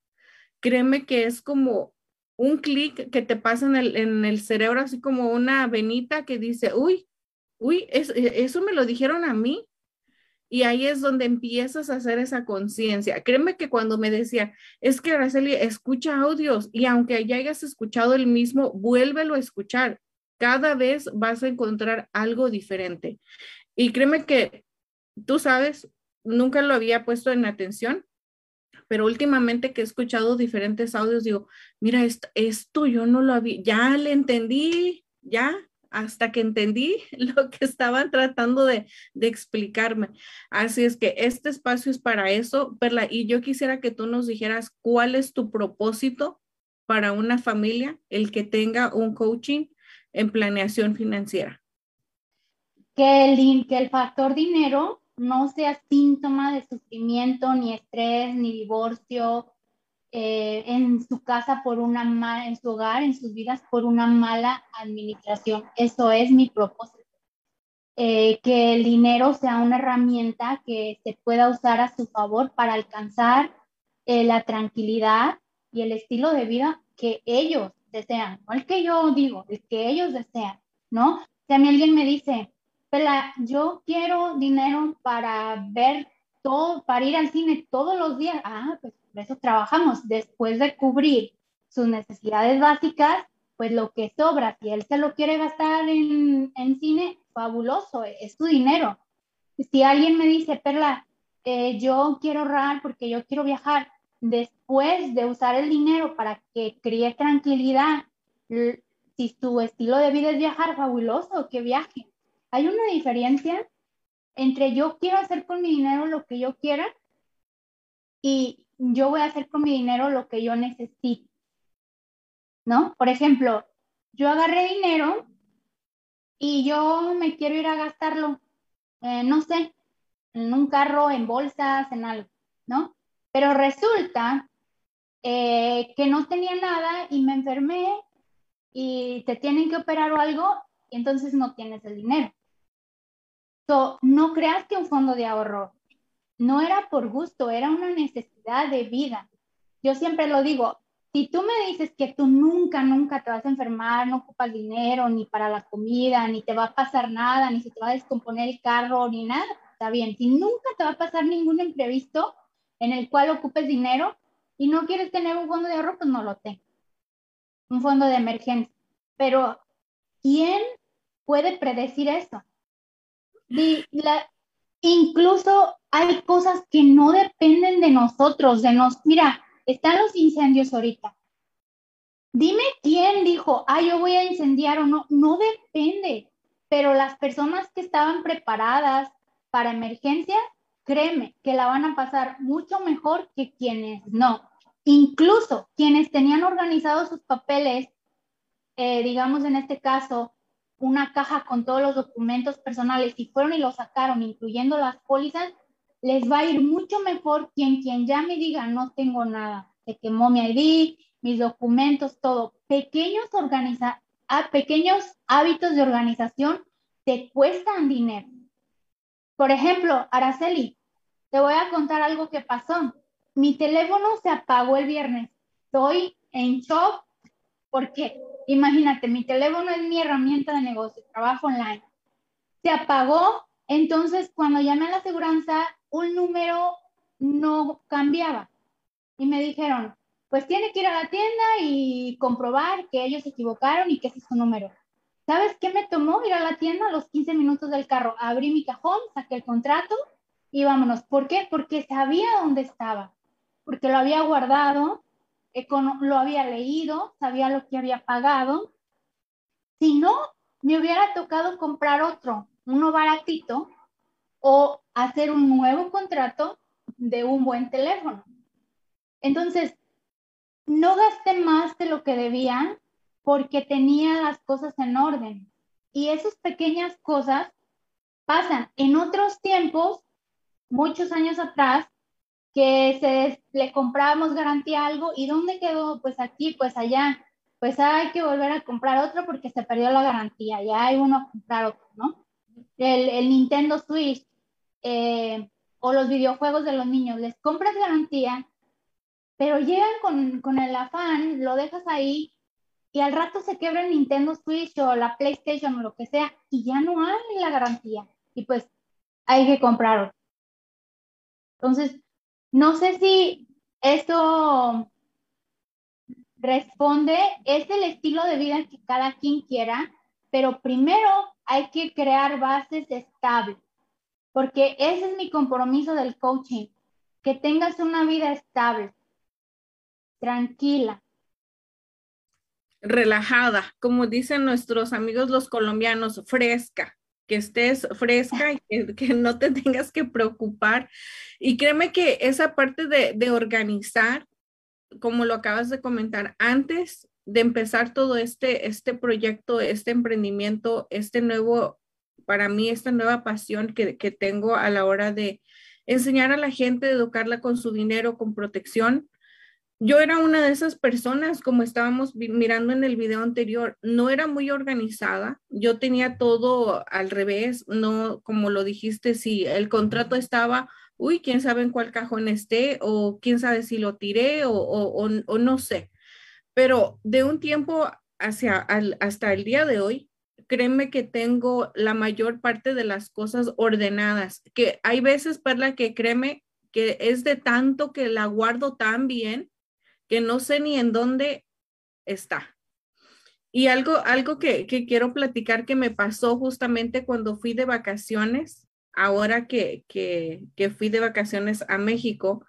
créeme que es como un clic que te pasa en el, en el, cerebro, así como una venita que dice, uy, uy, eso me lo dijeron a mí. Y ahí es donde empiezas a hacer esa conciencia. Créeme que cuando me decía, es que Araceli, escucha audios y aunque ya hayas escuchado el mismo, vuélvelo a escuchar. Cada vez vas a encontrar algo diferente. Y créeme que tú sabes, nunca lo había puesto en atención, pero últimamente que he escuchado diferentes audios, digo, mira, esto, esto yo no lo había, ya le entendí, ya, hasta que entendí [laughs] lo que estaban tratando de, explicarme. Así es que este espacio es para eso, Perla, y yo quisiera que tú nos dijeras cuál es tu propósito para una familia, el que tenga un coaching en planeación financiera que el, que el factor dinero no sea síntoma de sufrimiento, ni estrés, ni divorcio eh, en su casa por una mala, en su hogar, en sus vidas por una mala administración. Eso es mi propósito. Eh, que el dinero sea una herramienta que se pueda usar a su favor para alcanzar eh, la tranquilidad y el estilo de vida que ellos desean, no el que yo digo, el que ellos desean, ¿no? Si a mí alguien me dice, yo quiero dinero para ver todo, para ir al cine todos los días. Ah, pues por eso trabajamos. Después de cubrir sus necesidades básicas, pues lo que sobra, si él se lo quiere gastar en, en cine, fabuloso, es su dinero. Si alguien me dice, Perla, eh, yo quiero ahorrar porque yo quiero viajar, después de usar el dinero para que críe tranquilidad, si su estilo de vida es viajar, fabuloso, que viaje. Hay una diferencia entre yo quiero hacer con mi dinero lo que yo quiera y yo voy a hacer con mi dinero lo que yo necesito. ¿No? Por ejemplo, yo agarré dinero y yo me quiero ir a gastarlo, eh, no sé, en un carro, en bolsas, en algo, ¿no? Pero resulta eh, que no tenía nada y me enfermé y te tienen que operar o algo y entonces no tienes el dinero no creas que un fondo de ahorro no era por gusto, era una necesidad de vida. yo siempre lo digo, si tú me dices que tú nunca, nunca te vas a enfermar, no ocupas dinero ni para la comida, ni te va a pasar nada, ni se te va a descomponer el carro, ni nada, está bien. Si nunca te va a pasar ningún imprevisto en el cual ocupes dinero y no quieres tener un fondo de ahorro, pues no lo tengas. Un fondo de emergencia. Pero, ¿quién puede predecir eso? Y la, incluso hay cosas que no dependen de nosotros, de nos, mira, están los incendios ahorita. Dime quién dijo, ah, yo voy a incendiar o no, no depende, pero las personas que estaban preparadas para emergencias, créeme que la van a pasar mucho mejor que quienes no. Incluso quienes tenían organizados sus papeles, eh, digamos en este caso, una caja con todos los documentos personales y fueron y lo sacaron, incluyendo las pólizas, les va a ir mucho mejor quien quien ya me diga no tengo nada, se quemó mi ID, mis documentos, todo. Pequeños organiza a pequeños hábitos de organización te cuestan dinero. Por ejemplo, Araceli, te voy a contar algo que pasó. Mi teléfono se apagó el viernes. Estoy en shock porque imagínate, mi teléfono es mi herramienta de negocio, trabajo online. Se apagó, entonces cuando llamé a la aseguranza, un número no cambiaba. Y me dijeron, pues tiene que ir a la tienda y comprobar que ellos se equivocaron y que es su número. ¿Sabes qué me tomó ir a la tienda a los 15 minutos del carro? Abrí mi cajón, saqué el contrato y vámonos. ¿Por qué? Porque sabía dónde estaba, porque lo había guardado, lo había leído, sabía lo que había pagado. Si no, me hubiera tocado comprar otro, uno baratito, o hacer un nuevo contrato de un buen teléfono. Entonces, no gasté más de lo que debían porque tenía las cosas en orden. Y esas pequeñas cosas pasan. En otros tiempos, muchos años atrás, que se le comprábamos garantía algo y ¿dónde quedó? Pues aquí, pues allá. Pues hay que volver a comprar otro porque se perdió la garantía. Ya hay uno a comprar otro, ¿no? El, el Nintendo Switch eh, o los videojuegos de los niños, les compras garantía, pero llegan con, con, el afán, lo dejas ahí y al rato se quebra el Nintendo Switch o la PlayStation o lo que sea y ya no hay la garantía y pues hay que comprar otro. Entonces, no sé si esto responde, es el estilo de vida que cada quien quiera, pero primero hay que crear bases estables porque ese es mi compromiso del coaching, que tengas una vida estable, tranquila. Relajada, como dicen nuestros amigos los colombianos, fresca, que estés fresca y que, no te [laughs] tengas que preocupar. Y créeme que esa parte de, organizar, como lo acabas de comentar, antes de empezar todo este, este proyecto, este emprendimiento, este nuevo para mí esta nueva pasión que, tengo a la hora de enseñar a la gente, educarla con su dinero, con protección. Yo era una de esas personas, como estábamos mirando en el video anterior, no era muy organizada. Yo tenía todo al revés, no como lo dijiste, si el contrato estaba, uy, quién sabe en cuál cajón esté, o quién sabe si lo tiré, o, no sé. Pero de un tiempo hacia hasta el día de hoy, créeme que tengo la mayor parte de las cosas ordenadas, que hay veces, Perla, que créeme que es de tanto que la guardo tan bien que no sé ni en dónde está. Y algo, algo que, quiero platicar que me pasó justamente cuando fui de vacaciones, ahora que, que, que fui de vacaciones a México,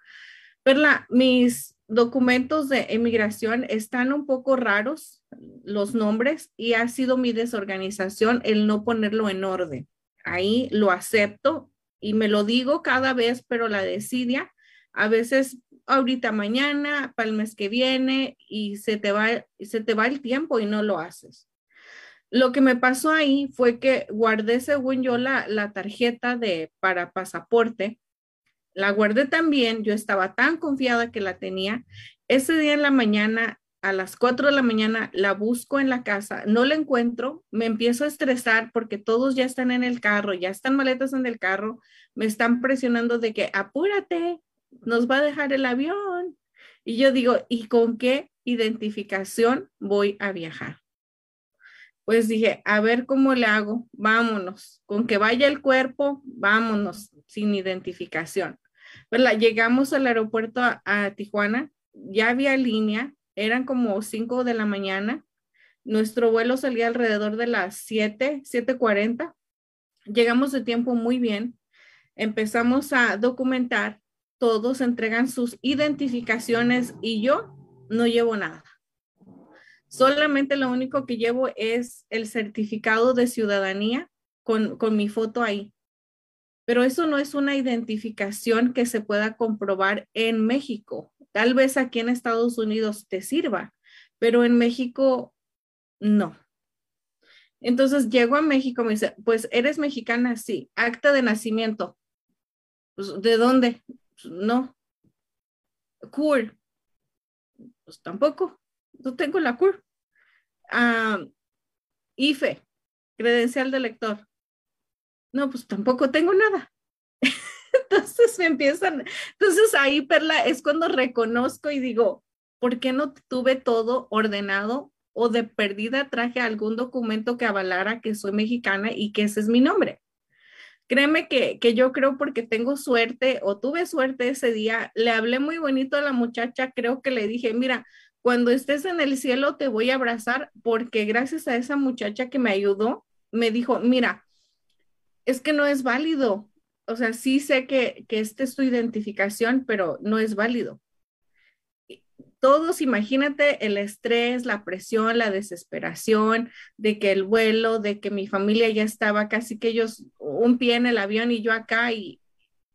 Perla, mis, documentos de emigración están un poco raros los nombres y ha sido mi desorganización el no ponerlo en orden. Ahí lo acepto y me lo digo cada vez, pero la decidia a veces ahorita mañana, para el mes que viene y se te va se te va el tiempo y no lo haces. Lo que me pasó ahí fue que guardé según yo la, la tarjeta de para pasaporte la guardé también, yo estaba tan confiada que la tenía. Ese día en la mañana, a las 4 de la mañana, la busco en la casa, no la encuentro, me empiezo a estresar porque todos ya están en el carro, ya están maletas en el carro, me están presionando de que apúrate, nos va a dejar el avión. Y yo digo, ¿y con qué identificación voy a viajar? Pues dije, a ver cómo le hago, vámonos, con que vaya el cuerpo, vámonos, sin identificación. ¿Verdad? Llegamos al aeropuerto a, a Tijuana, ya había línea, eran como 5 de la mañana, nuestro vuelo salía alrededor de las 7, 7.40. Llegamos de tiempo muy bien. Empezamos a documentar. Todos entregan sus identificaciones y yo no llevo nada. Solamente lo único que llevo es el certificado de ciudadanía con, con mi foto ahí. Pero eso no es una identificación que se pueda comprobar en México. Tal vez aquí en Estados Unidos te sirva, pero en México no. Entonces llego a México, me dice, pues eres mexicana, sí. Acta de nacimiento. Pues, ¿De dónde? Pues, no. CUR. Pues tampoco. No tengo la CUR. Ah, IFE, credencial de lector. No, pues tampoco tengo nada. [laughs] entonces me empiezan, entonces ahí, Perla, es cuando reconozco y digo, ¿por qué no tuve todo ordenado o de perdida traje algún documento que avalara que soy mexicana y que ese es mi nombre. Créeme que, que yo creo porque tengo suerte o tuve suerte ese día, le hablé muy bonito a la muchacha, creo que le dije, mira, cuando estés en el cielo te voy a abrazar porque gracias a esa muchacha que me ayudó, me dijo, mira, es que no es válido. O sea, sí sé que, que esta es tu identificación, pero no es válido todos, imagínate el estrés, la presión, la desesperación de que el vuelo, de que mi familia ya estaba casi que ellos un pie en el avión y yo acá y,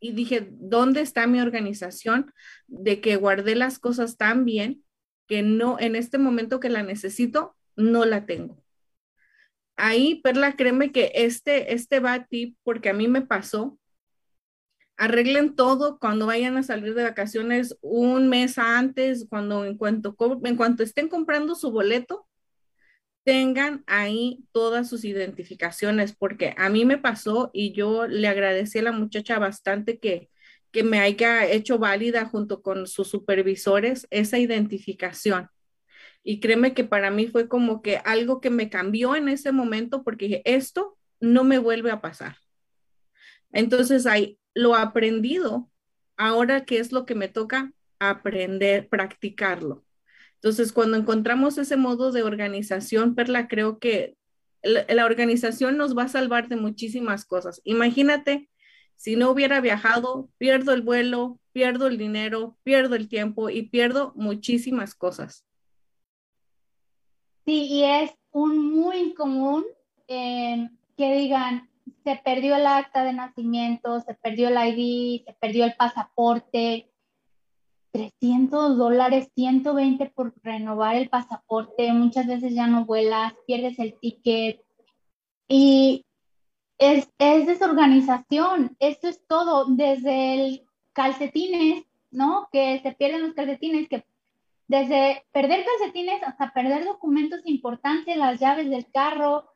dije, ¿dónde está mi organización? De que guardé las cosas tan bien que no, en este momento que la necesito, no la tengo. Ahí, Perla, créeme que este, este va a ti porque a mí me pasó arreglen todo cuando vayan a salir de vacaciones un mes antes, cuando en cuanto, en cuanto estén comprando su boleto, tengan ahí todas sus identificaciones, porque a mí me pasó y yo le agradecí a la muchacha bastante que, que me haya hecho válida junto con sus supervisores esa identificación. Y créeme que para mí fue como que algo que me cambió en ese momento porque dije, esto no me vuelve a pasar. Entonces ahí lo aprendido, ahora qué es lo que me toca aprender, practicarlo. Entonces, cuando encontramos ese modo de organización, Perla, creo que la, organización nos va a salvar de muchísimas cosas. Imagínate, si no hubiera viajado, pierdo el vuelo, pierdo el dinero, pierdo el tiempo y pierdo muchísimas cosas. Sí, y es un muy común eh, que digan, se perdió el acta de nacimiento, se perdió el ID, se perdió el pasaporte. 300 dólares, 120 por renovar el pasaporte, muchas veces ya no vuelas, pierdes el ticket y es, es desorganización, esto es todo, desde el calcetines, ¿no? Que se pierden los calcetines, que desde perder calcetines hasta perder documentos importantes, las llaves del carro,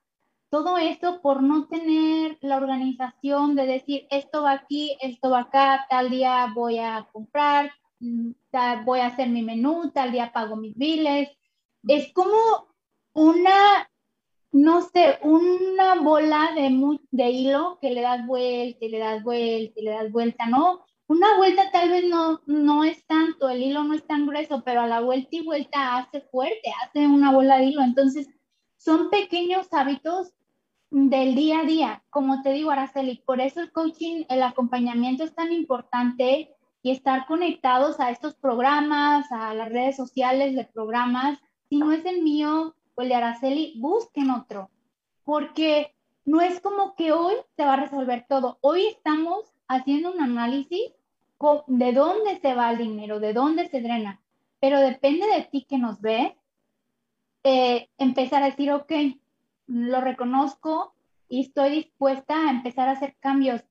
todo esto por no tener la organización de decir, esto va aquí, esto va acá, tal día voy a comprar, mm, tal, voy a hacer mi menú, tal día pago mis biles. Es como una, no sé, una bola de, de hilo que le das vuelta y le das vuelta y le das vuelta, ¿no? Una vuelta tal vez no, no es tanto, el hilo no es tan grueso, pero a la vuelta y vuelta hace fuerte, hace una bola de hilo. Entonces, son pequeños hábitos del día a día. Como te digo, Araceli, por eso el coaching, el acompañamiento es tan importante y estar conectados a estos programas, a las redes sociales de programas. Si no es el mío o el de Araceli, busquen otro, porque no es como que hoy se va a resolver todo. Hoy estamos haciendo un análisis de dónde se va el dinero, de dónde se drena, pero depende de ti que nos ve, eh, empezar a decir, ok, lo reconozco y estoy dispuesta a empezar a hacer cambios.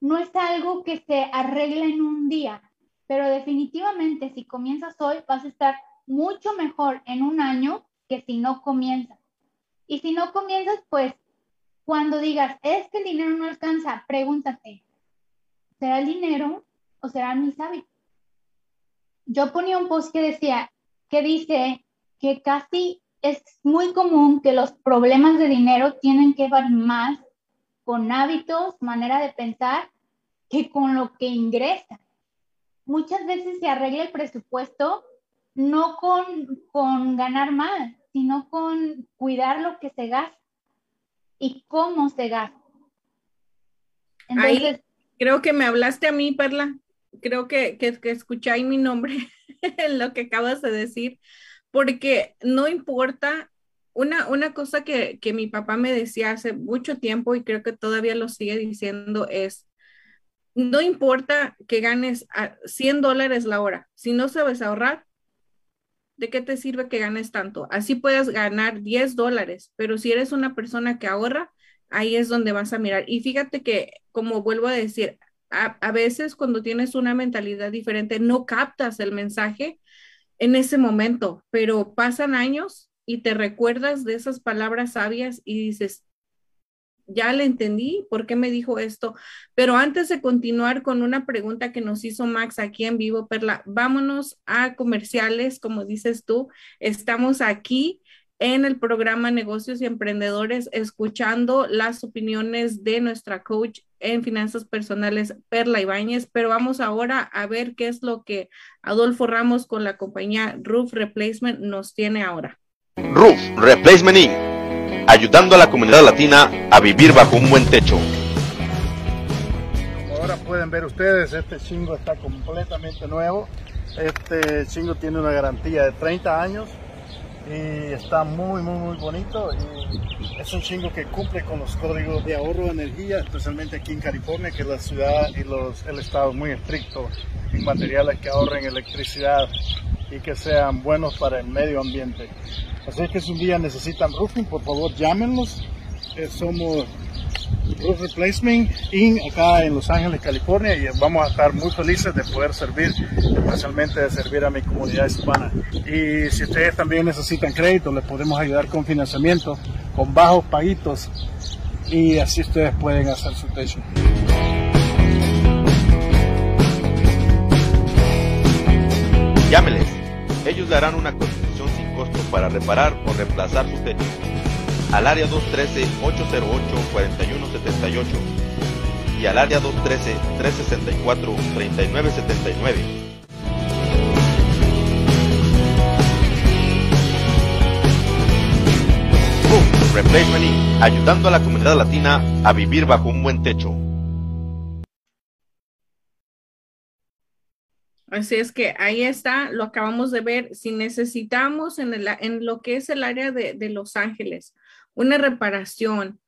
No es algo que se arregle en un día, pero definitivamente si comienzas hoy vas a estar mucho mejor en un año que si no comienzas. Y si no comienzas, pues cuando digas, es que el dinero no alcanza, pregúntate, ¿será el dinero o serán mis hábitos? yo ponía un post que decía, que dice que casi es muy común que los problemas de dinero tienen que ver más con hábitos, manera de pensar, que con lo que ingresa. Muchas veces se arregla el presupuesto no con, con ganar más, sino con cuidar lo que se gasta y cómo se gasta. Entonces, creo que me hablaste a mí, Perla. Creo que, que, que escuché ahí mi nombre [laughs] en lo que acabas de decir, porque no importa. Una, una cosa que, que mi papá me decía hace mucho tiempo y creo que todavía lo sigue diciendo es, no importa que ganes a 100 dólares la hora, si no sabes ahorrar, ¿de qué te sirve que ganes tanto? Así puedes ganar 10 dólares, pero si eres una persona que ahorra, ahí es donde vas a mirar. Y fíjate que, como vuelvo a decir, a, veces cuando tienes una mentalidad diferente, no captas el mensaje en ese momento, pero pasan años y te recuerdas de esas palabras sabias y dices, ya le entendí por qué me dijo esto. Pero antes de continuar con una pregunta que nos hizo Max aquí en vivo, Perla, vámonos a comerciales, como dices tú. Estamos aquí en el programa Negocios y Emprendedores, escuchando las opiniones de nuestra coach en finanzas personales, Perla Ibáñez, pero vamos ahora a ver qué es lo que Adolfo Ramos con la compañía Roof Replacement nos tiene ahora. Roof Replacement Inc., ayudando a la comunidad latina a vivir bajo un buen techo. ahora pueden ver ustedes, este chingo está completamente nuevo. Este chingo tiene una garantía de 30 años y está muy, muy, muy bonito. Y es un chingo que cumple con los códigos de ahorro de energía, especialmente aquí en California, que la ciudad y los, el estado es muy estricto en materiales que ahorren electricidad y que sean buenos para el medio ambiente. Así que si un día necesitan roofing, por favor llámenlos. Eh, somos Roof Replacement Inc. acá en Los Ángeles, California y vamos a estar muy felices de poder servir, especialmente de servir a mi comunidad hispana. Y si ustedes también necesitan crédito, les podemos ayudar con financiamiento, con bajos paguitos y así ustedes pueden hacer su techo. Llámeles, ellos le harán una construcción sin costo para reparar o reemplazar su techo al área 213-808-4178 y al área 213-364-3979. Replacement ayudando a la comunidad latina a vivir bajo un buen techo. Así es que ahí está, lo acabamos de ver. Si necesitamos en, lo que es el área de Los Ángeles, una reparación,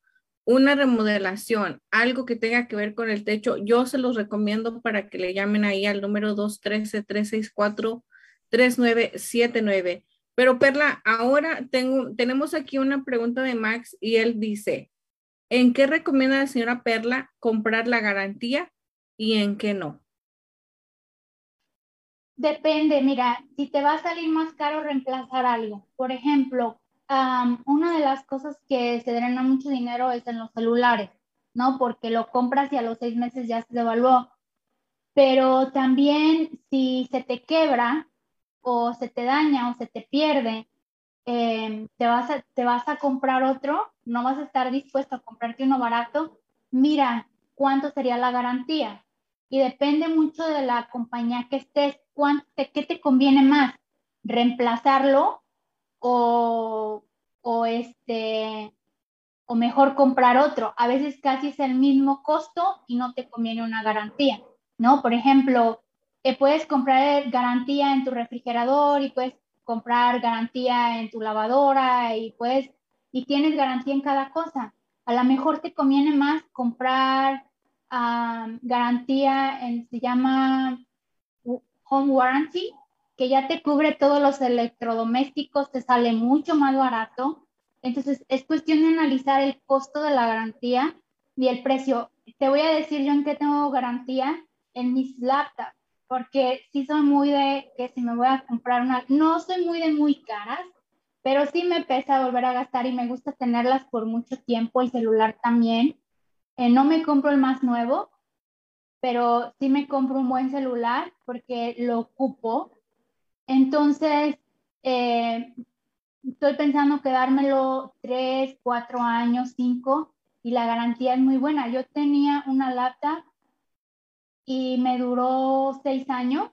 una remodelación, algo que tenga que ver con el techo, yo se los recomiendo para que le llamen ahí al número 213-364-3979. Pero Perla, ahora tengo, tenemos aquí una pregunta de Max y él dice, ¿en qué recomienda la señora Perla comprar la garantía y en qué no? Depende, mira, si te va a salir más caro reemplazar algo. Por ejemplo, una de las cosas que se drena mucho dinero es en los celulares, ¿no? Porque lo compras y a los seis meses ya se devaluó. Pero también si se te quebra o se te daña o se te pierde, em, te, vas a, comprar otro, no vas a estar dispuesto a comprarte uno barato, mira cuánto sería la garantía. Y depende mucho de la compañía que estés, cuánto, ¿qué te conviene más? ¿Reemplazarlo o, o este o mejor comprar otro. A veces casi es el mismo costo y no te conviene una garantía, ¿no? Por ejemplo, puedes comprar garantía en tu refrigerador y puedes comprar garantía en tu lavadora y puedes y tienes garantía en cada cosa. A lo mejor te conviene más comprar ah, garantía en se llama home warranty que ya te cubre todos los electrodomésticos, te sale mucho más barato. Entonces, es cuestión de analizar el costo de la garantía y el precio. Te voy a decir yo en qué tengo garantía en mis laptops, porque sí soy muy de que si me voy a comprar una, no soy muy de muy caras, pero sí me pesa volver a gastar y me gusta tenerlas por mucho tiempo, el celular también. Eh, no me compro el más nuevo, pero sí me compro un buen celular porque lo ocupo Entonces, eh, estoy pensando quedármelo tres, cuatro años, cinco, y la garantía es muy buena. Yo tenía una laptop y me duró seis años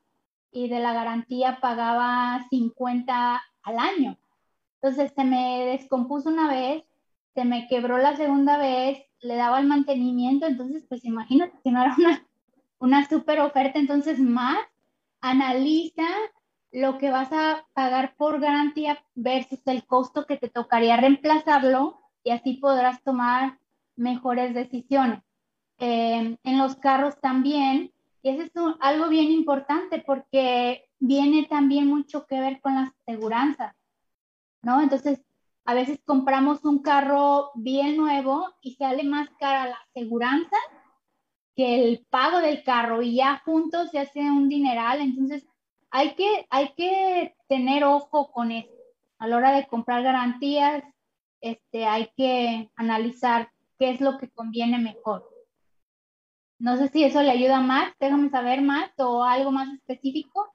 y de la garantía pagaba 50 al año. Entonces se me descompuso una vez, se me quebró la segunda vez, le daba el mantenimiento, entonces pues imagínate que no era una, una super oferta, entonces más analiza lo que vas a pagar por garantía versus el costo que te tocaría reemplazarlo y así podrás tomar mejores decisiones. Eh, en los carros también, y eso es algo bien importante porque viene también mucho que ver con las seguranzas, ¿no? Entonces, a veces compramos un carro bien nuevo y sale más cara la aseguranza que el pago del carro y ya juntos se hace un dineral. Entonces, hay que, hay que tener ojo con eso. A la hora de comprar garantías, este, hay que analizar qué es lo que conviene mejor. No sé si eso le ayuda más, déjame saber más o algo más específico.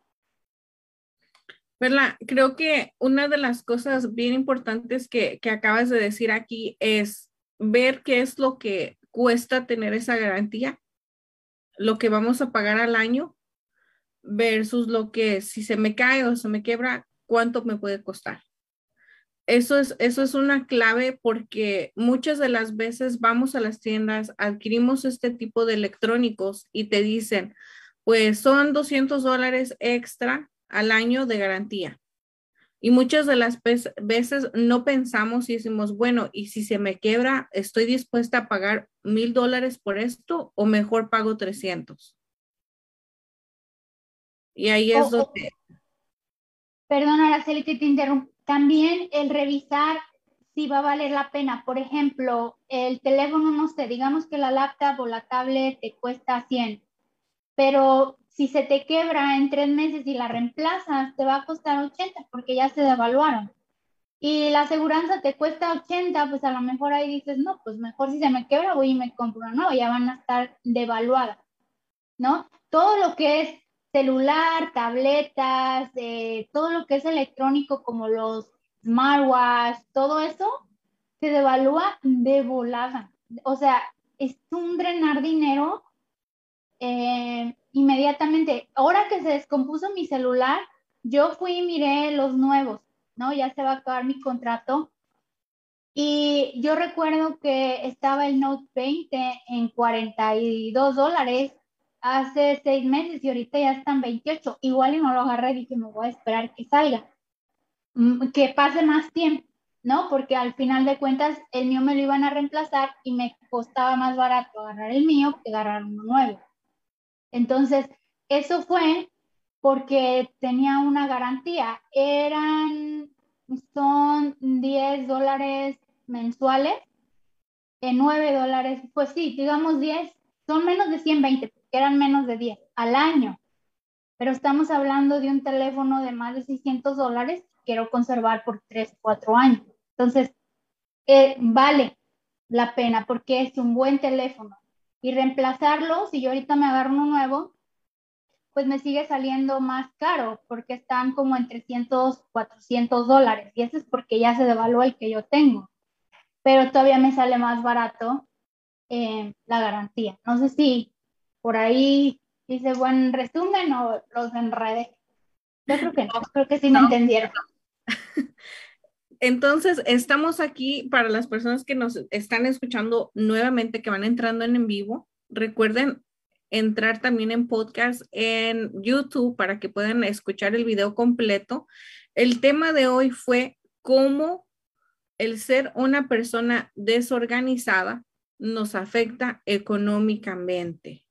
¿verdad? Creo que una de las cosas bien importantes que, que acabas de decir aquí es ver qué es lo que cuesta tener esa garantía, lo que vamos a pagar al año versus lo que si se me cae o se me quiebra, cuánto me puede costar. Eso es, eso es una clave porque muchas de las veces vamos a las tiendas, adquirimos este tipo de electrónicos y te dicen, pues son 200 dólares extra al año de garantía. Y muchas de las veces no pensamos y decimos, bueno, y si se me quiebra, estoy dispuesta a pagar mil dólares por esto o mejor pago 300. Y ahí es donde... Perdón, Araceli, te interrumpo. También el revisar si va a valer la pena. Por ejemplo, el teléfono, no sé, digamos que la laptop o la tablet te cuesta 100, pero si se te quebra en tres meses y la reemplazas, te va a costar 80 porque ya se devaluaron. Y la aseguranza te cuesta 80, pues a lo mejor ahí dices, no, pues mejor si se me quebra voy y me compro una ya van a estar devaluadas, ¿no? Todo lo que es celular, tabletas, eh, todo lo que es electrónico como los smartwatch, todo eso se devalúa de volada. O sea, es un drenar dinero eh, inmediatamente. Ahora que se descompuso mi celular, yo fui y miré los nuevos, ¿no? Ya se va a acabar mi contrato. Y yo recuerdo que estaba el Note 20 en 42 dólares hace seis meses y ahorita ya están 28. Igual y no lo agarré, dije, me voy a esperar que salga, mm, que pase más tiempo, ¿no? Porque al final de cuentas el mío me lo iban a reemplazar y me costaba más barato agarrar el mío que agarrar uno nuevo. Entonces, eso fue porque tenía una garantía. Eran, son 10 dólares mensuales, en 9 dólares, pues sí, digamos 10, son menos de 120, porque eran menos de 10 al año. Pero estamos hablando de un teléfono de más de 600 dólares que quiero conservar por 3, 4 años. Entonces, eh, vale la pena porque es un buen teléfono y reemplazarlo, si yo ahorita me agarro uno nuevo, pues me sigue saliendo más caro porque están como en 300, 400 dólares y eso es porque ya se devaluó el que yo tengo. Pero todavía me sale más barato eh, la garantía. No sé si por ahí hice buen resumen o los enredé. Yo creo que no, creo que sí me entendieron. [laughs] Entonces, estamos aquí para las personas que nos están escuchando nuevamente, que van entrando en en vivo. Recuerden entrar también en podcast en YouTube para que puedan escuchar el video completo. El tema de hoy fue cómo el ser una persona desorganizada nos afecta económicamente.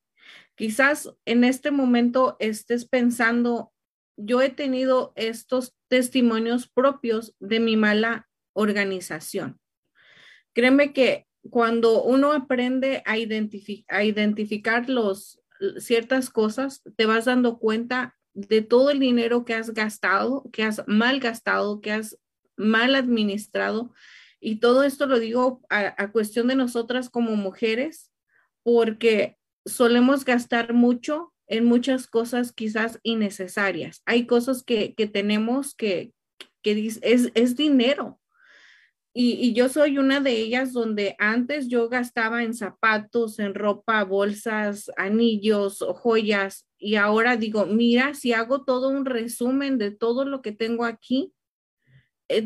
Quizás en este momento estés pensando, yo he tenido estos testimonios propios de mi mala organización. Créeme que cuando uno aprende a, identificar los, ciertas cosas, te vas dando cuenta de todo el dinero que has gastado, que has mal gastado, que has mal administrado. Y todo esto lo digo a cuestión de nosotras como mujeres, porque solemos gastar mucho en muchas cosas quizás innecesarias. Hay cosas que, que tenemos que, que es, es dinero. Y, y, yo soy una de ellas donde antes yo gastaba en zapatos, en ropa, bolsas, anillos, joyas. Y ahora digo, mira, si hago todo un resumen de todo lo que tengo aquí,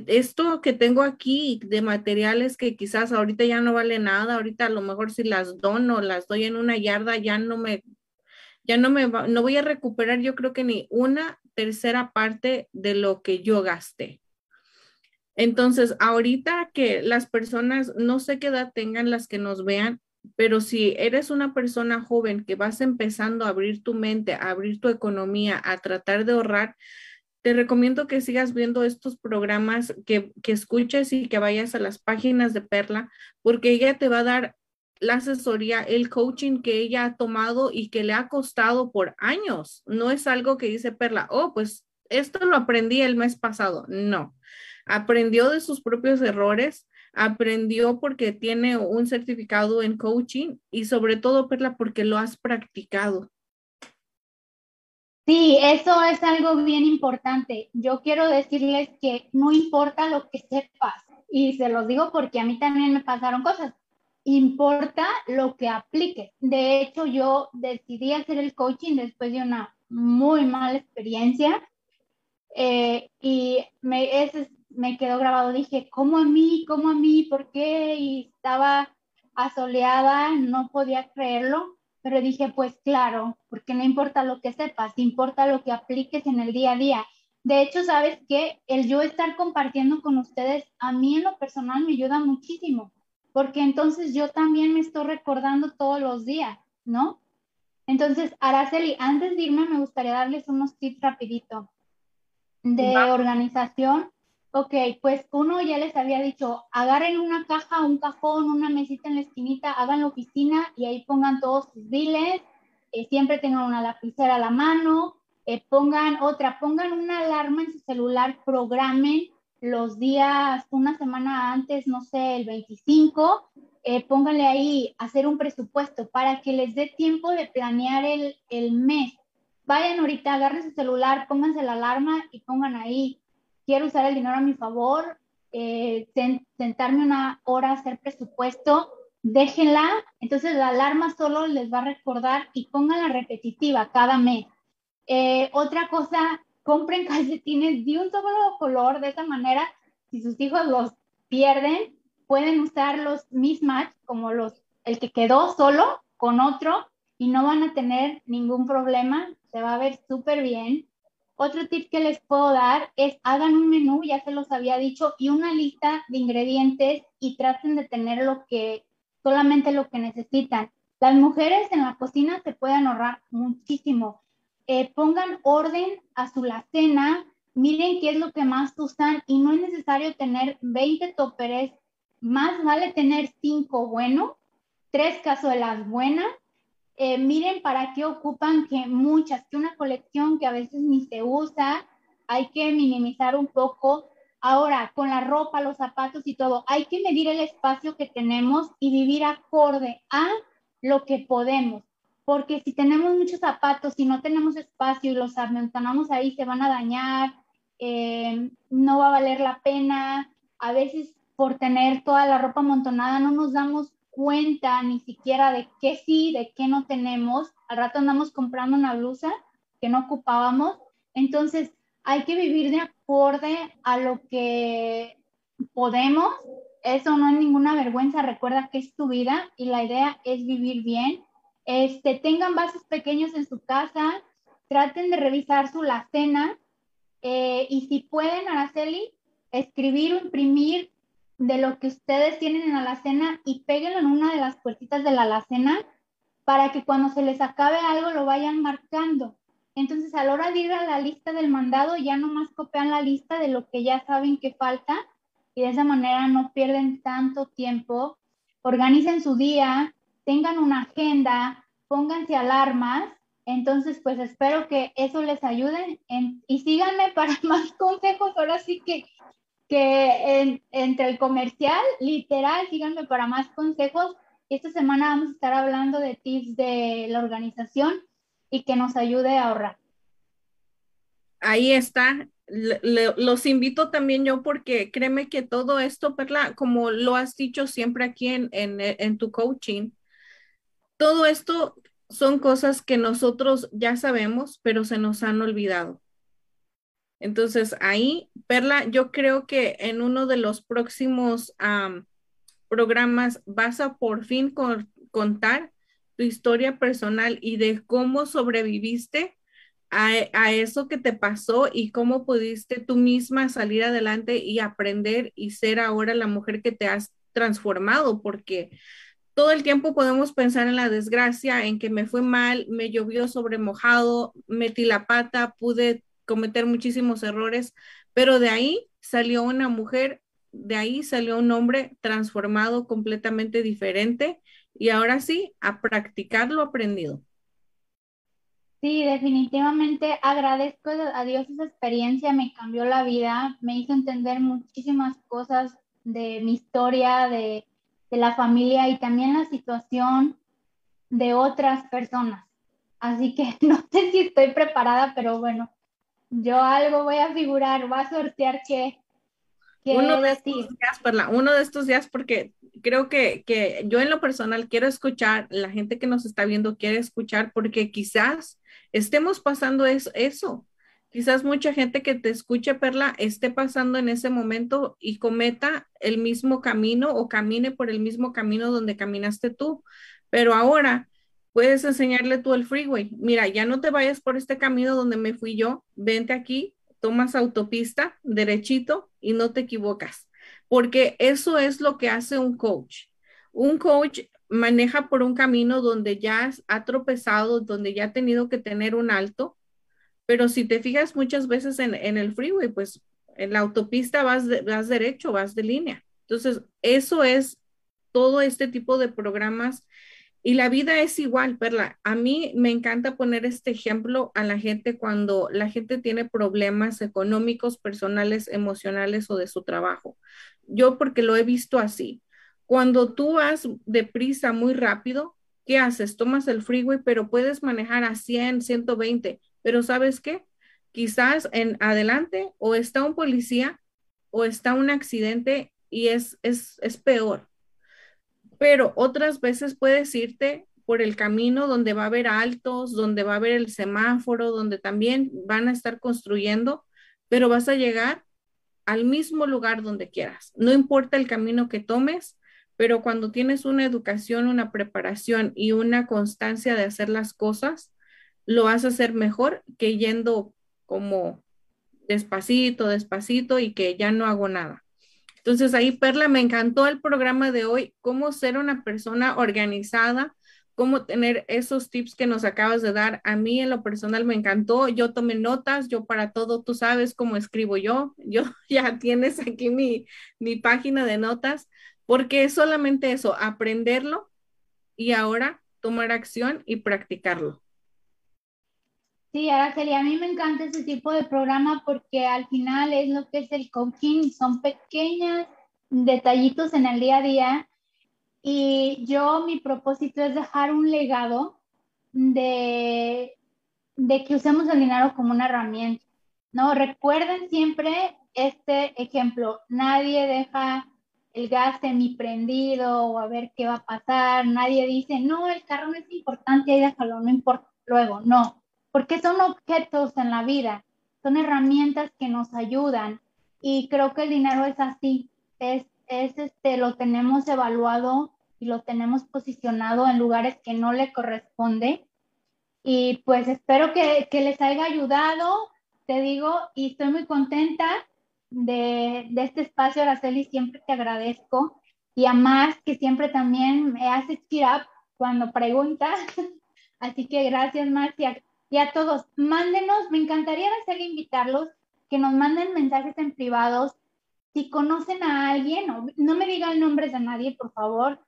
esto que tengo aquí de materiales que quizás ahorita ya no vale nada, ahorita a lo mejor si las dono, las doy en una yarda, ya no me, ya no me, no voy a recuperar yo creo que ni una tercera parte de lo que yo gasté. Entonces, ahorita que las personas, no sé qué edad tengan las que nos vean, pero si eres una persona joven que vas empezando a abrir tu mente, a abrir tu economía, a tratar de ahorrar, te recomiendo que sigas viendo estos programas, que, que escuches y que vayas a las páginas de Perla, porque ella te va a dar la asesoría, el coaching que ella ha tomado y que le ha costado por años. No es algo que dice Perla, oh, pues esto lo aprendí el mes pasado. No, aprendió de sus propios errores, aprendió porque tiene un certificado en coaching y sobre todo, Perla, porque lo has practicado. Sí, eso es algo bien importante. Yo quiero decirles que no importa lo que sepas, y se los digo porque a mí también me pasaron cosas, importa lo que apliques. De hecho, yo decidí hacer el coaching después de una muy mala experiencia eh, y me, ese me quedó grabado. Dije, ¿cómo a mí? ¿Cómo a mí? ¿Por qué? Y estaba asoleada, no podía creerlo pero dije, pues claro, porque no importa lo que sepas, importa lo que apliques en el día a día. De hecho, sabes que el yo estar compartiendo con ustedes, a mí en lo personal me ayuda muchísimo, porque entonces yo también me estoy recordando todos los días, ¿no? Entonces, Araceli, antes de irme, me gustaría darles unos tips rapidito de organización Ok, pues uno ya les había dicho, agarren una caja, un cajón, una mesita en la esquinita, hagan la oficina y ahí pongan todos sus biles, eh, siempre tengan una lapicera a la mano, eh, pongan otra, pongan una alarma en su celular, programen los días, una semana antes, no sé, el 25, eh, pónganle ahí hacer un presupuesto para que les dé tiempo de planear el, el mes. Vayan ahorita, agarren su celular, pónganse la alarma y pongan ahí quiero usar el dinero a mi favor, eh, sentarme una hora a hacer presupuesto, déjenla, entonces la alarma solo les va a recordar y la repetitiva cada mes. Eh, otra cosa, compren [laughs] calcetines de un solo color, de esa manera, si sus hijos los pierden, pueden usar los mismatch, como los, el que quedó solo con otro, y no van a tener ningún problema, se va a ver súper bien. Otro tip que les puedo dar es hagan un menú, ya se los había dicho, y una lista de ingredientes y traten de tener lo que, solamente lo que necesitan. Las mujeres en la cocina se pueden ahorrar muchísimo. Eh, pongan orden a su la cena, miren qué es lo que más usan y no es necesario tener 20 toperes, más vale tener 5 buenos, 3 cazuelas buenas eh, miren para qué ocupan que muchas, que una colección que a veces ni se usa, hay que minimizar un poco. Ahora, con la ropa, los zapatos y todo, hay que medir el espacio que tenemos y vivir acorde a lo que podemos. Porque si tenemos muchos zapatos y no tenemos espacio y los amontonamos ahí, se van a dañar, eh, no va a valer la pena. A veces por tener toda la ropa amontonada no nos damos cuenta ni siquiera de qué sí, de qué no tenemos. Al rato andamos comprando una blusa que no ocupábamos. Entonces, hay que vivir de acorde a lo que podemos. Eso no es ninguna vergüenza. Recuerda que es tu vida y la idea es vivir bien. Este, tengan vasos pequeños en su casa. Traten de revisar su la cena. Eh, y si pueden, Araceli, escribir o imprimir de lo que ustedes tienen en la alacena y péguenlo en una de las puertitas de la alacena para que cuando se les acabe algo lo vayan marcando. Entonces, a la hora de ir a la lista del mandado, ya nomás copian la lista de lo que ya saben que falta y de esa manera no pierden tanto tiempo. Organicen su día, tengan una agenda, pónganse alarmas. Entonces, pues espero que eso les ayude y síganme para [laughs] más consejos. Ahora sí que que entre el comercial, literal, síganme para más consejos. Esta semana vamos a estar hablando de tips de la organización y que nos ayude a ahorrar. Ahí está. los invito también yo porque créeme que todo esto, Perla, como lo has dicho siempre aquí en, en, en tu coaching, todo esto son cosas que nosotros ya sabemos, pero se nos han olvidado. Entonces, ahí, Perla, yo creo que en uno de los próximos programas vas a por fin contar tu historia personal y de cómo sobreviviste a, a, eso que te pasó y cómo pudiste tú misma salir adelante y aprender y ser ahora la mujer que te has transformado, porque todo el tiempo podemos pensar en la desgracia, en que me fue mal, me llovió sobre mojado, metí la pata, pude cometer muchísimos errores, pero de ahí salió una mujer, de ahí salió un hombre transformado completamente diferente y ahora sí, a practicar lo aprendido. Sí, definitivamente agradezco a Dios esa experiencia, me cambió la vida, me hizo entender muchísimas cosas de mi historia, de de la familia y también la situación de otras personas. Así que [laughs] no sé si estoy preparada, pero bueno, yo algo voy a figurar, voy a sortear que... uno de estos días, Perla, uno de estos días, porque creo que, que yo en lo personal quiero escuchar, la gente que nos está viendo quiere escuchar, porque quizás estemos pasando eso, eso Quizás mucha gente que te escuche, Perla, esté pasando en ese momento y cometa el mismo camino o camine por el mismo camino donde caminaste tú. Pero ahora puedes enseñarle tú el freeway. Mira, ya no te vayas por este camino donde me fui yo. Vente aquí, tomas autopista derechito y no te equivocas. Porque eso es lo que hace un coach. Un coach maneja por un camino donde ya ha tropezado, donde ya ha tenido que tener un alto pero si te fijas muchas veces en, el freeway, pues en la autopista vas, vas derecho, vas de línea. Entonces, eso es todo este tipo de programas y la vida es igual, Perla. A mí me encanta poner este ejemplo a la gente cuando la gente tiene problemas económicos, personales, emocionales o de su trabajo. Yo porque lo he visto así. Cuando tú vas deprisa muy rápido, ¿qué haces? Tomas el freeway, pero puedes manejar a 100, 120 pero ¿sabes qué? Quizás en adelante o está un policía o está un accidente y es, es, es peor. Pero otras veces puedes irte por el camino donde va a haber altos, donde va a haber el semáforo, donde también van a estar construyendo, pero vas a llegar al mismo lugar donde quieras. No importa el camino que tomes, pero cuando tienes una educación, una preparación y una constancia de hacer las cosas, lo vas a hacer mejor que yendo como despacito, despacito y que ya no hago nada. Entonces ahí, Perla, me encantó el programa de hoy, cómo ser una persona organizada, cómo tener esos tips que nos acabas de dar. A mí en lo personal me encantó, yo tomé notas, yo para todo, tú sabes cómo escribo yo, [laughs] yo ya tienes aquí mi, mi página de notas, porque es solamente eso, aprenderlo y ahora tomar acción y practicarlo. Sí, Araceli, a mí me encanta ese tipo de programa porque al final es lo que es el coaching, son pequeños detallitos en el día a día y yo mi propósito es dejar un legado de, de que usemos el dinero como una herramienta, ¿no? Recuerden siempre este ejemplo, nadie deja el gas semi-prendido o a ver qué va a pasar, nadie dice, no, el carro no es importante, ahí déjalo, no importa, luego, no porque son objetos en la vida, son herramientas que nos ayudan y creo que el dinero es así, es, es este, lo tenemos evaluado y lo tenemos posicionado en lugares que no le corresponde y pues espero que, que les haya ayudado, te digo, y estoy muy contenta de, de este espacio, Araceli, siempre te agradezco y a más que siempre también me hace cheer up cuando preguntas. [laughs] Así que gracias, Marcia y a todos, mándenos, me encantaría hacer invitarlos que nos manden mensajes en privados. Si conocen a alguien, no me digan nombres de nadie, por favor,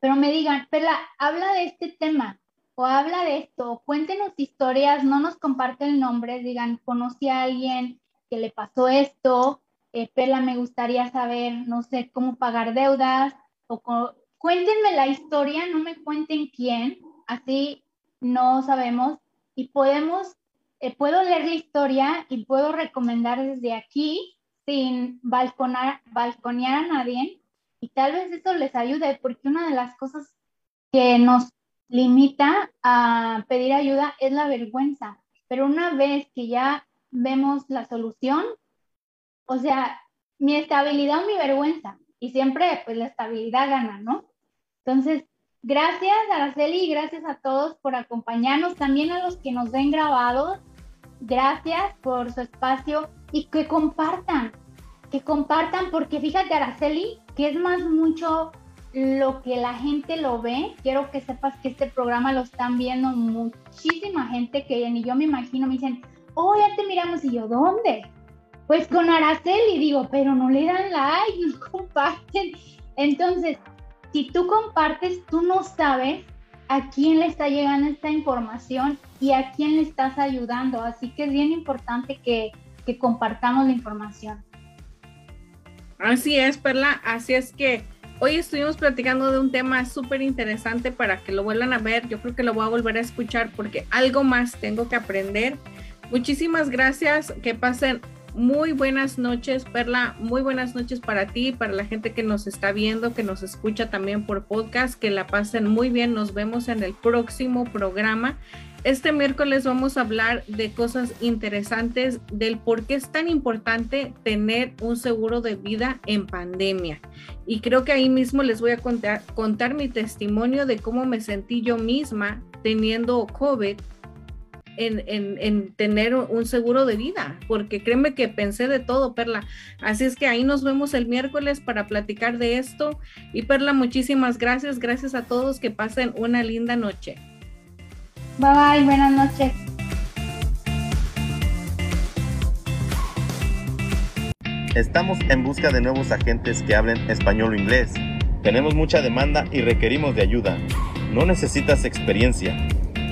pero me digan, Perla, habla de este tema o habla de esto, cuéntenos historias, no nos comparten nombres, digan, conocí a alguien que le pasó esto, eh, me gustaría saber, no sé, cómo pagar deudas, o cuéntenme la historia, no me cuenten quién, así no sabemos y podemos, eh, puedo leer la historia y puedo recomendar desde aquí sin balconar, balconear a nadie y tal vez eso les ayude porque una de las cosas que nos limita a pedir ayuda es la vergüenza. Pero una vez que ya vemos la solución, o sea, mi estabilidad o mi vergüenza, y siempre pues la estabilidad gana, ¿no? Entonces, gracias Araceli y gracias a todos por acompañarnos, también a los que nos ven grabados, gracias por su espacio y que compartan, que compartan, porque fíjate Araceli, que es más mucho lo que la gente lo ve, quiero que sepas que este programa lo están viendo muchísima gente que ni yo me imagino, me dicen, oh, ya te miramos y yo, ¿dónde? Pues con Araceli, digo, pero no le dan like, [laughs] no comparten. Entonces, si tú compartes, tú no sabes a quién le está llegando esta información y a quién le estás ayudando. Así que es bien importante que, que compartamos la información. Así es, Perla. Así es que Hoy estuvimos platicando de un tema súper interesante para que lo vuelvan a ver. Yo creo que lo voy a volver a escuchar porque algo más tengo que aprender. Muchísimas gracias. Que pasen muy buenas noches, Perla. Muy buenas noches para ti, para la gente que nos está viendo, que nos escucha también por podcast. Que la pasen muy bien. Nos vemos en el próximo programa. Este miércoles vamos a hablar de cosas interesantes del por qué es tan importante tener un seguro de vida en pandemia. Y creo que ahí mismo les voy a contar, contar mi testimonio de cómo me sentí yo misma teniendo COVID en, en, tener un seguro de vida, porque créeme que pensé de todo, Perla. Así es que ahí nos vemos el miércoles para platicar de esto. Y Perla, muchísimas gracias. Gracias a todos. Que pasen una linda noche. Bye bye, buenas noches. Estamos en busca de nuevos agentes que hablen español o inglés. Tenemos mucha demanda y requerimos de ayuda. No necesitas experiencia.